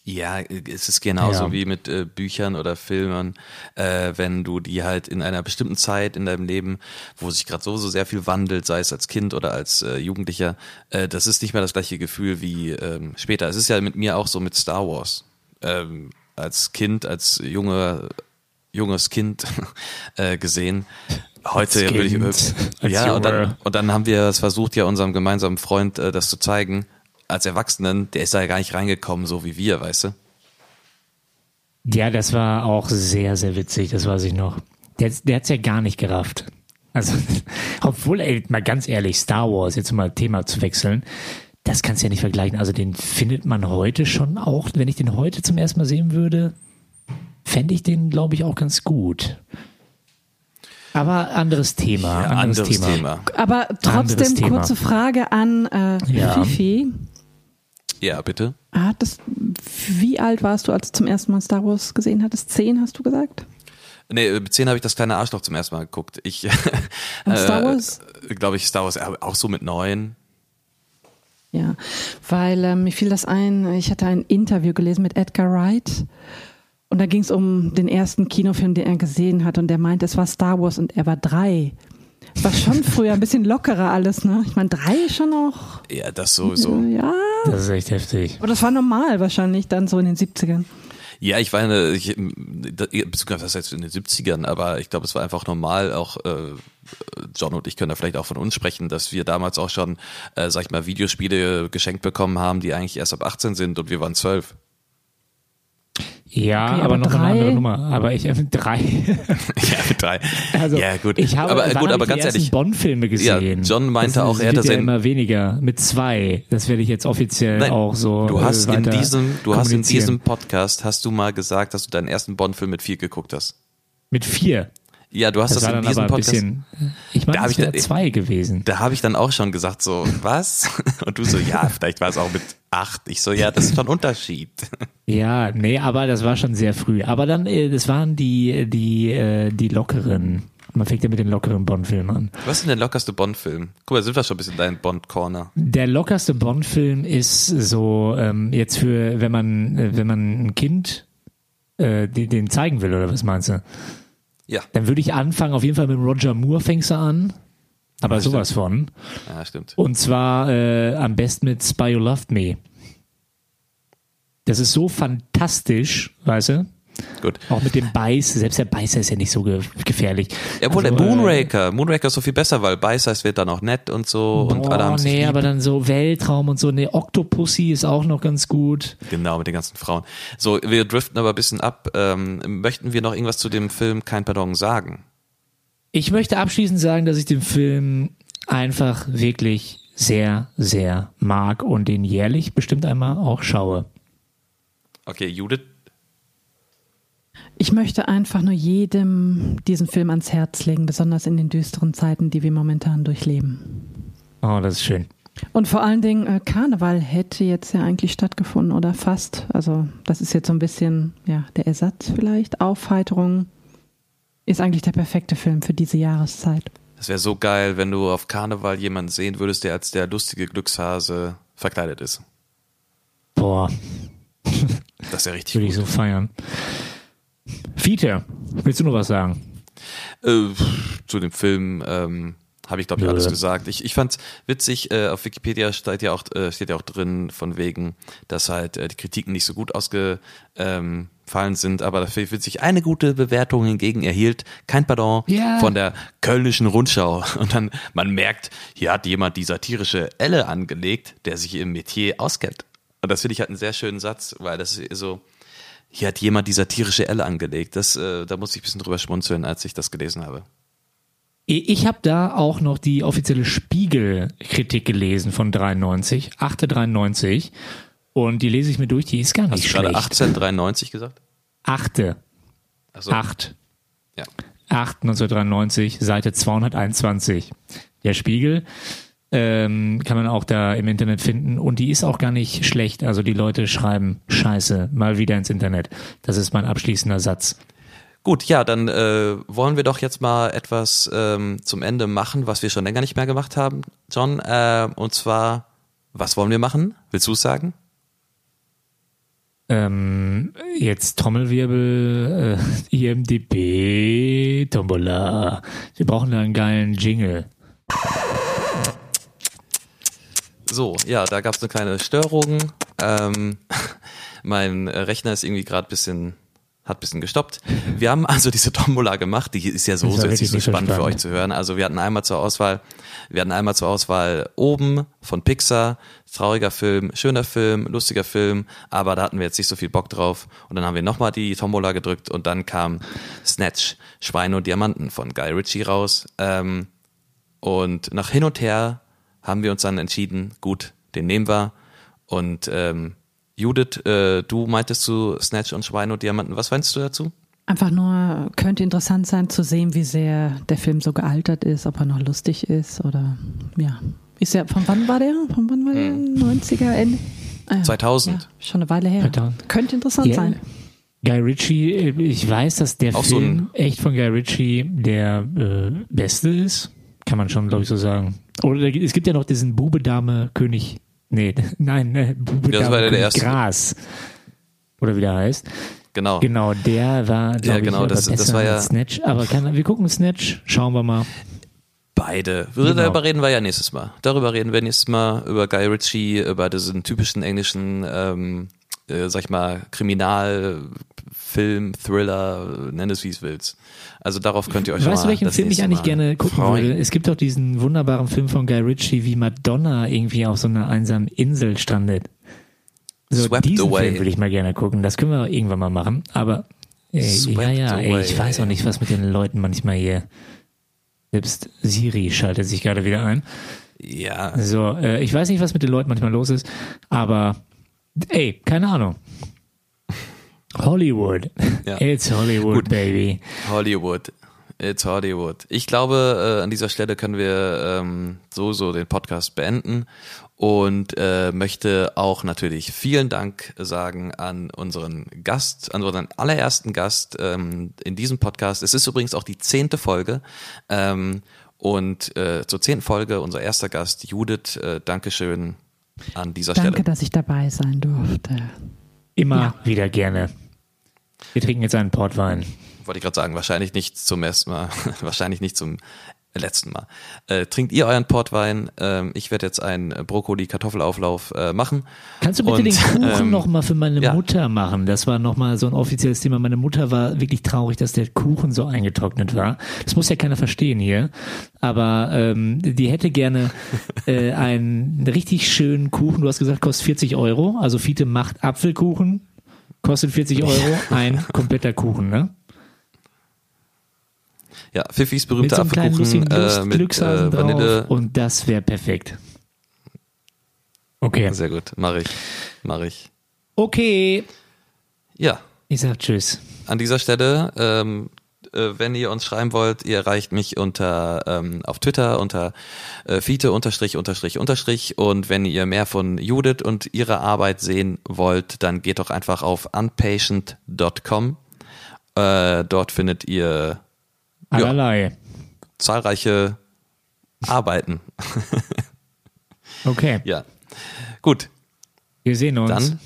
Ja, es ist genauso Ja. wie mit äh, Büchern oder Filmen, äh, wenn du die halt in einer bestimmten Zeit in deinem Leben, wo sich gerade so so sehr viel wandelt, sei es als Kind oder als äh, Jugendlicher, äh, das ist nicht mehr das gleiche Gefühl wie ähm, später. Es ist ja mit mir auch so mit Star Wars. Ähm, als Kind, als junge, junges Kind *laughs* äh, gesehen. Heute würde ich als ja und dann, und dann haben wir es versucht, ja unserem gemeinsamen Freund äh, das zu zeigen. Als Erwachsenen, der ist da ja gar nicht reingekommen, so wie wir, weißt du? Ja, das war auch sehr, sehr witzig, das weiß ich noch. Der, der hat's ja gar nicht gerafft. Also, *laughs* obwohl, ey, mal ganz ehrlich, Star Wars, jetzt mal Thema zu wechseln, das kannst du ja nicht vergleichen. Also den findet man heute schon auch, wenn ich den heute zum ersten Mal sehen würde, fände ich den, glaube ich, auch ganz gut. Aber anderes Thema. Ja, anderes, anderes Thema. Thema. Aber Anderes trotzdem, Thema. kurze Frage an äh, Ja. Fifi. Ja, bitte. Hattest, wie alt warst du, als du zum ersten Mal Star Wars gesehen hattest? Zehn, hast du gesagt? Nee, mit 10 habe ich das kleine Arschloch zum ersten Mal geguckt. Ich, *laughs* Und Star Wars? glaube ich, Star Wars äh, auch so mit neun. Ja, weil ähm, mir fiel das ein, ich hatte ein Interview gelesen mit Edgar Wright und da ging es um den ersten Kinofilm, den er gesehen hat und der meinte, es war Star Wars und er war drei. War schon früher ein bisschen lockerer alles, ne? Ich meine, drei ist schon noch, Ja, das sowieso. ja, Das ist echt heftig. aber das war normal wahrscheinlich dann so in den 70ern. Ja, ich meine, ich, da- beziehungsweise was heißt in den 70ern, aber ich glaube, es war einfach normal, auch äh, John und ich können da vielleicht auch von uns sprechen, dass wir damals auch schon, äh, sag ich mal, Videospiele geschenkt bekommen haben, die eigentlich erst ab 18 sind und wir waren 12. Ja, Okay, aber, aber noch eine drei? andere Nummer. Aber ich, äh, drei. *laughs* ja, mit drei. Also, ja, gut. Ich habe, aber wann gut, aber ich ganz die ersten ehrlich, Bond-Filme gesehen. John meinte das, auch, das er wird hätte ja immer weniger. Mit zwei. Das werde ich jetzt offiziell Nein, auch so. du hast äh, in diesem, du hast in diesem Podcast hast du mal gesagt, dass du deinen ersten Bond-Film mit vier geguckt hast. Mit vier. Ja, du hast Das das, in diesem Podcast. bisschen. Ich meine, Da ich wäre zwei gewesen. Da habe ich dann auch schon gesagt, so, was? *laughs* Und du so, ja, vielleicht war es auch mit acht. Ich so, ja, das ist schon ein Unterschied. *laughs* Ja, nee, aber das war schon sehr früh. Aber dann, äh, das waren die, die, äh, die lockeren. Man fängt ja mit den lockeren Bond-Filmen an. Was ist denn der lockerste Bond-Film? Guck mal, sind wir schon ein bisschen dein Bond-Corner. Der lockerste Bond-Film ist so ähm, jetzt für, wenn man, äh, wenn man ein Kind äh, den, den zeigen will oder was meinst du? Ja, Dann würde ich anfangen, auf jeden Fall mit Roger Moore fängst du an. Aber Ja, sowas von. ja, stimmt. Und zwar äh, am besten mit Spy You Loved Me. Das ist so fantastisch, weißt du? Gut. Auch mit dem Beiß, selbst der Beißer ist ja nicht so ge gefährlich. Ja, obwohl Also, der äh, Moonraker, Moonraker ist so viel besser, weil Beißer es wird dann auch nett und so und alle Boah, haben sich nee, lieb. aber dann so Weltraum und so. Nee, Octopussy ist auch noch ganz gut. Genau, mit den ganzen Frauen. So, wir driften aber ein bisschen ab. Ähm, möchten wir noch irgendwas zu dem Film Kein Pardon sagen? Ich möchte abschließend sagen, dass ich den Film einfach wirklich sehr, sehr mag und den jährlich bestimmt einmal auch schaue. Okay, Judith, Ich möchte einfach nur jedem diesen Film ans Herz legen, besonders in den düsteren Zeiten, die wir momentan durchleben. Oh, das ist schön. Und vor allen Dingen, äh, Karneval hätte jetzt ja eigentlich stattgefunden oder fast. Also das ist jetzt so ein bisschen ja der Ersatz vielleicht. Aufheiterung ist eigentlich der perfekte Film für diese Jahreszeit. das wäre so geil, wenn du auf Karneval jemanden sehen würdest, der als der lustige Glückshase verkleidet ist. Boah, Das wäre richtig würde ich gut. so feiern. Fiete, willst du noch was sagen? Äh, zu dem Film ähm, habe ich glaube ich alles gesagt. Ich, ich fand's witzig. Äh, auf Wikipedia steht ja auch äh, steht ja auch drin von wegen, dass halt äh, die Kritiken nicht so gut ausgefallen ähm, sind, aber dafür witzig eine gute Bewertung hingegen erhielt. Kein Pardon Ja. von der Kölnischen Rundschau *laughs* und dann man merkt, hier hat jemand die satirische Elle angelegt, der sich im Metier auskennt. Und das finde ich halt einen sehr schönen Satz, weil das ist so hier hat jemand die satirische Elle angelegt. Das, äh, da muss ich ein bisschen drüber schmunzeln, als ich das gelesen habe. Ich habe da auch noch die offizielle Spiegel-Kritik gelesen von 93, 893. Und die lese ich mir durch, die ist gar Hast nicht du gerade schlecht. 1893 gesagt? Achte, Also, acht. Ja. 8 1993, Seite 221. Der Spiegel ähm, kann man auch da im Internet finden und die ist auch gar nicht schlecht. Also die Leute schreiben Scheiße mal wieder ins Internet. Das ist mein abschließender Satz. Gut, ja, dann äh, wollen wir doch jetzt mal etwas ähm, zum Ende machen, was wir schon länger nicht mehr gemacht haben, John. Äh, und zwar, was wollen wir machen? Willst du es sagen? Ähm, jetzt Trommelwirbel, äh, IMDB, Tombola. Wir brauchen da einen geilen Jingle. So, ja, da gab es eine kleine Störung. Ähm, *laughs* mein Rechner ist irgendwie gerade bisschen hat bisschen gestoppt. Wir haben also diese Tombola gemacht, die ist ja so, Das war so jetzt nicht so so spannend für spannend. euch zu hören. Also wir hatten einmal zur Auswahl, wir hatten einmal zur Auswahl oben von Pixar, trauriger Film, schöner Film, lustiger Film, aber da hatten wir jetzt nicht so viel Bock drauf. Und dann haben wir nochmal die Tombola gedrückt und dann kam Snatch, Schweine und Diamanten von Guy Ritchie raus. Ähm, und nach hin und her haben wir uns dann entschieden, gut, den nehmen wir. Und ähm, Judith, äh, du meintest zu Snatch und Schweine und Diamanten. Was meinst du dazu? Einfach nur, könnte interessant sein zu sehen, wie sehr der Film so gealtert ist, ob er noch lustig ist oder ja. Ist ja, von wann war der? Von wann war der? 90er, Ende? Ah ja. 2000. Ja, schon eine Weile her. 2000. Könnte interessant Ja. sein. Guy Ritchie, äh, ich weiß, dass der Auch so Film echt von Guy Ritchie der äh, beste ist. Kann man schon, glaube ich, so sagen. Oder es gibt ja noch diesen Bube, Dame, König. Nee, *laughs* nein, ne, Bube, Das Dame, war der König erste. Gras. Oder wie der heißt. Genau. Genau, der war, Ja, genau, ich, das- das war ja- Snatch. Aber kann, wir gucken Snatch, schauen wir mal. Beide. Genau. Darüber reden wir ja nächstes Mal. Darüber reden wir nächstes Mal über Guy Ritchie, über diesen typischen englischen, ähm, äh, sag ich mal, Kriminalfilm, Thriller, nenn es wie es willst. Also darauf könnt ihr euch Weißt du, welchen Film ich eigentlich Mal gerne gucken freuen. würde? Es gibt doch diesen wunderbaren Film von Guy Ritchie, wie Madonna irgendwie auf so einer einsamen Insel strandet. So, Swept diesen Away. Film würde ich mal gerne gucken. Das können wir irgendwann mal machen. Aber äh, ja, Swept ja, ey, ich weiß auch nicht, was mit den Leuten manchmal hier. Selbst Siri schaltet sich gerade wieder ein. Ja, So, äh, ich weiß nicht, was mit den Leuten manchmal los ist, aber ey, keine Ahnung. Hollywood. *laughs* Ja. It's Hollywood, Gut. baby. Hollywood. It's Hollywood. Ich glaube, äh, an dieser Stelle können wir ähm, so so den Podcast beenden und äh, möchte auch natürlich vielen Dank sagen an unseren Gast, an unseren allerersten Gast ähm, in diesem Podcast. Es ist übrigens auch die zehnte Folge. Ähm, und äh, zur zehnten Folge unser erster Gast, Judith. Äh, Dankeschön an dieser Danke, Stelle. dass ich dabei sein durfte. Immer Ja. wieder gerne. Wir trinken jetzt einen Portwein. Wollte ich gerade sagen, wahrscheinlich nicht zum ersten Mal, *laughs* wahrscheinlich nicht zum letzten Mal. Äh, trinkt ihr euren Portwein? Ähm, ich werde jetzt einen Brokkoli-Kartoffelauflauf äh, machen. Kannst du bitte Und, den Kuchen ähm, noch mal für meine ja. Mutter machen? Das war noch mal so ein offizielles Thema. Meine Mutter war wirklich traurig, dass der Kuchen so eingetrocknet war. Das muss ja keiner verstehen hier. Aber ähm, die hätte gerne *laughs* äh, einen richtig schönen Kuchen. Du hast gesagt, kostet 40 Euro. Also Fiete macht Apfelkuchen, kostet 40 Euro, *laughs* ein kompletter Kuchen, ne? Ja, Pfiffis Mit berühmter so kleinen lustigen Apfelkuchen äh, mit Glückshasen äh, Vanille. drauf und das wäre perfekt. Okay. Sehr gut, mache ich. Mache ich. Okay. Ja, Ich sag Tschüss. an dieser Stelle, ähm, äh, wenn ihr uns schreiben wollt, ihr erreicht mich unter ähm, auf Twitter unter äh, Fiete unterstrich unterstrich unterstrich und wenn ihr mehr von Judith und ihrer Arbeit sehen wollt, dann geht doch einfach auf unpatient.com. Äh, dort findet ihr ja, Allerlei. zahlreiche Arbeiten. *laughs* Okay. Ja, gut, Wir sehen uns. dann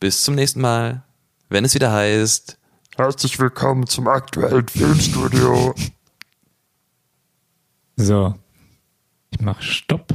bis zum nächsten Mal, wenn es wieder heißt. Herzlich willkommen zum aktuellen Filmstudio. So, ich mache Stopp.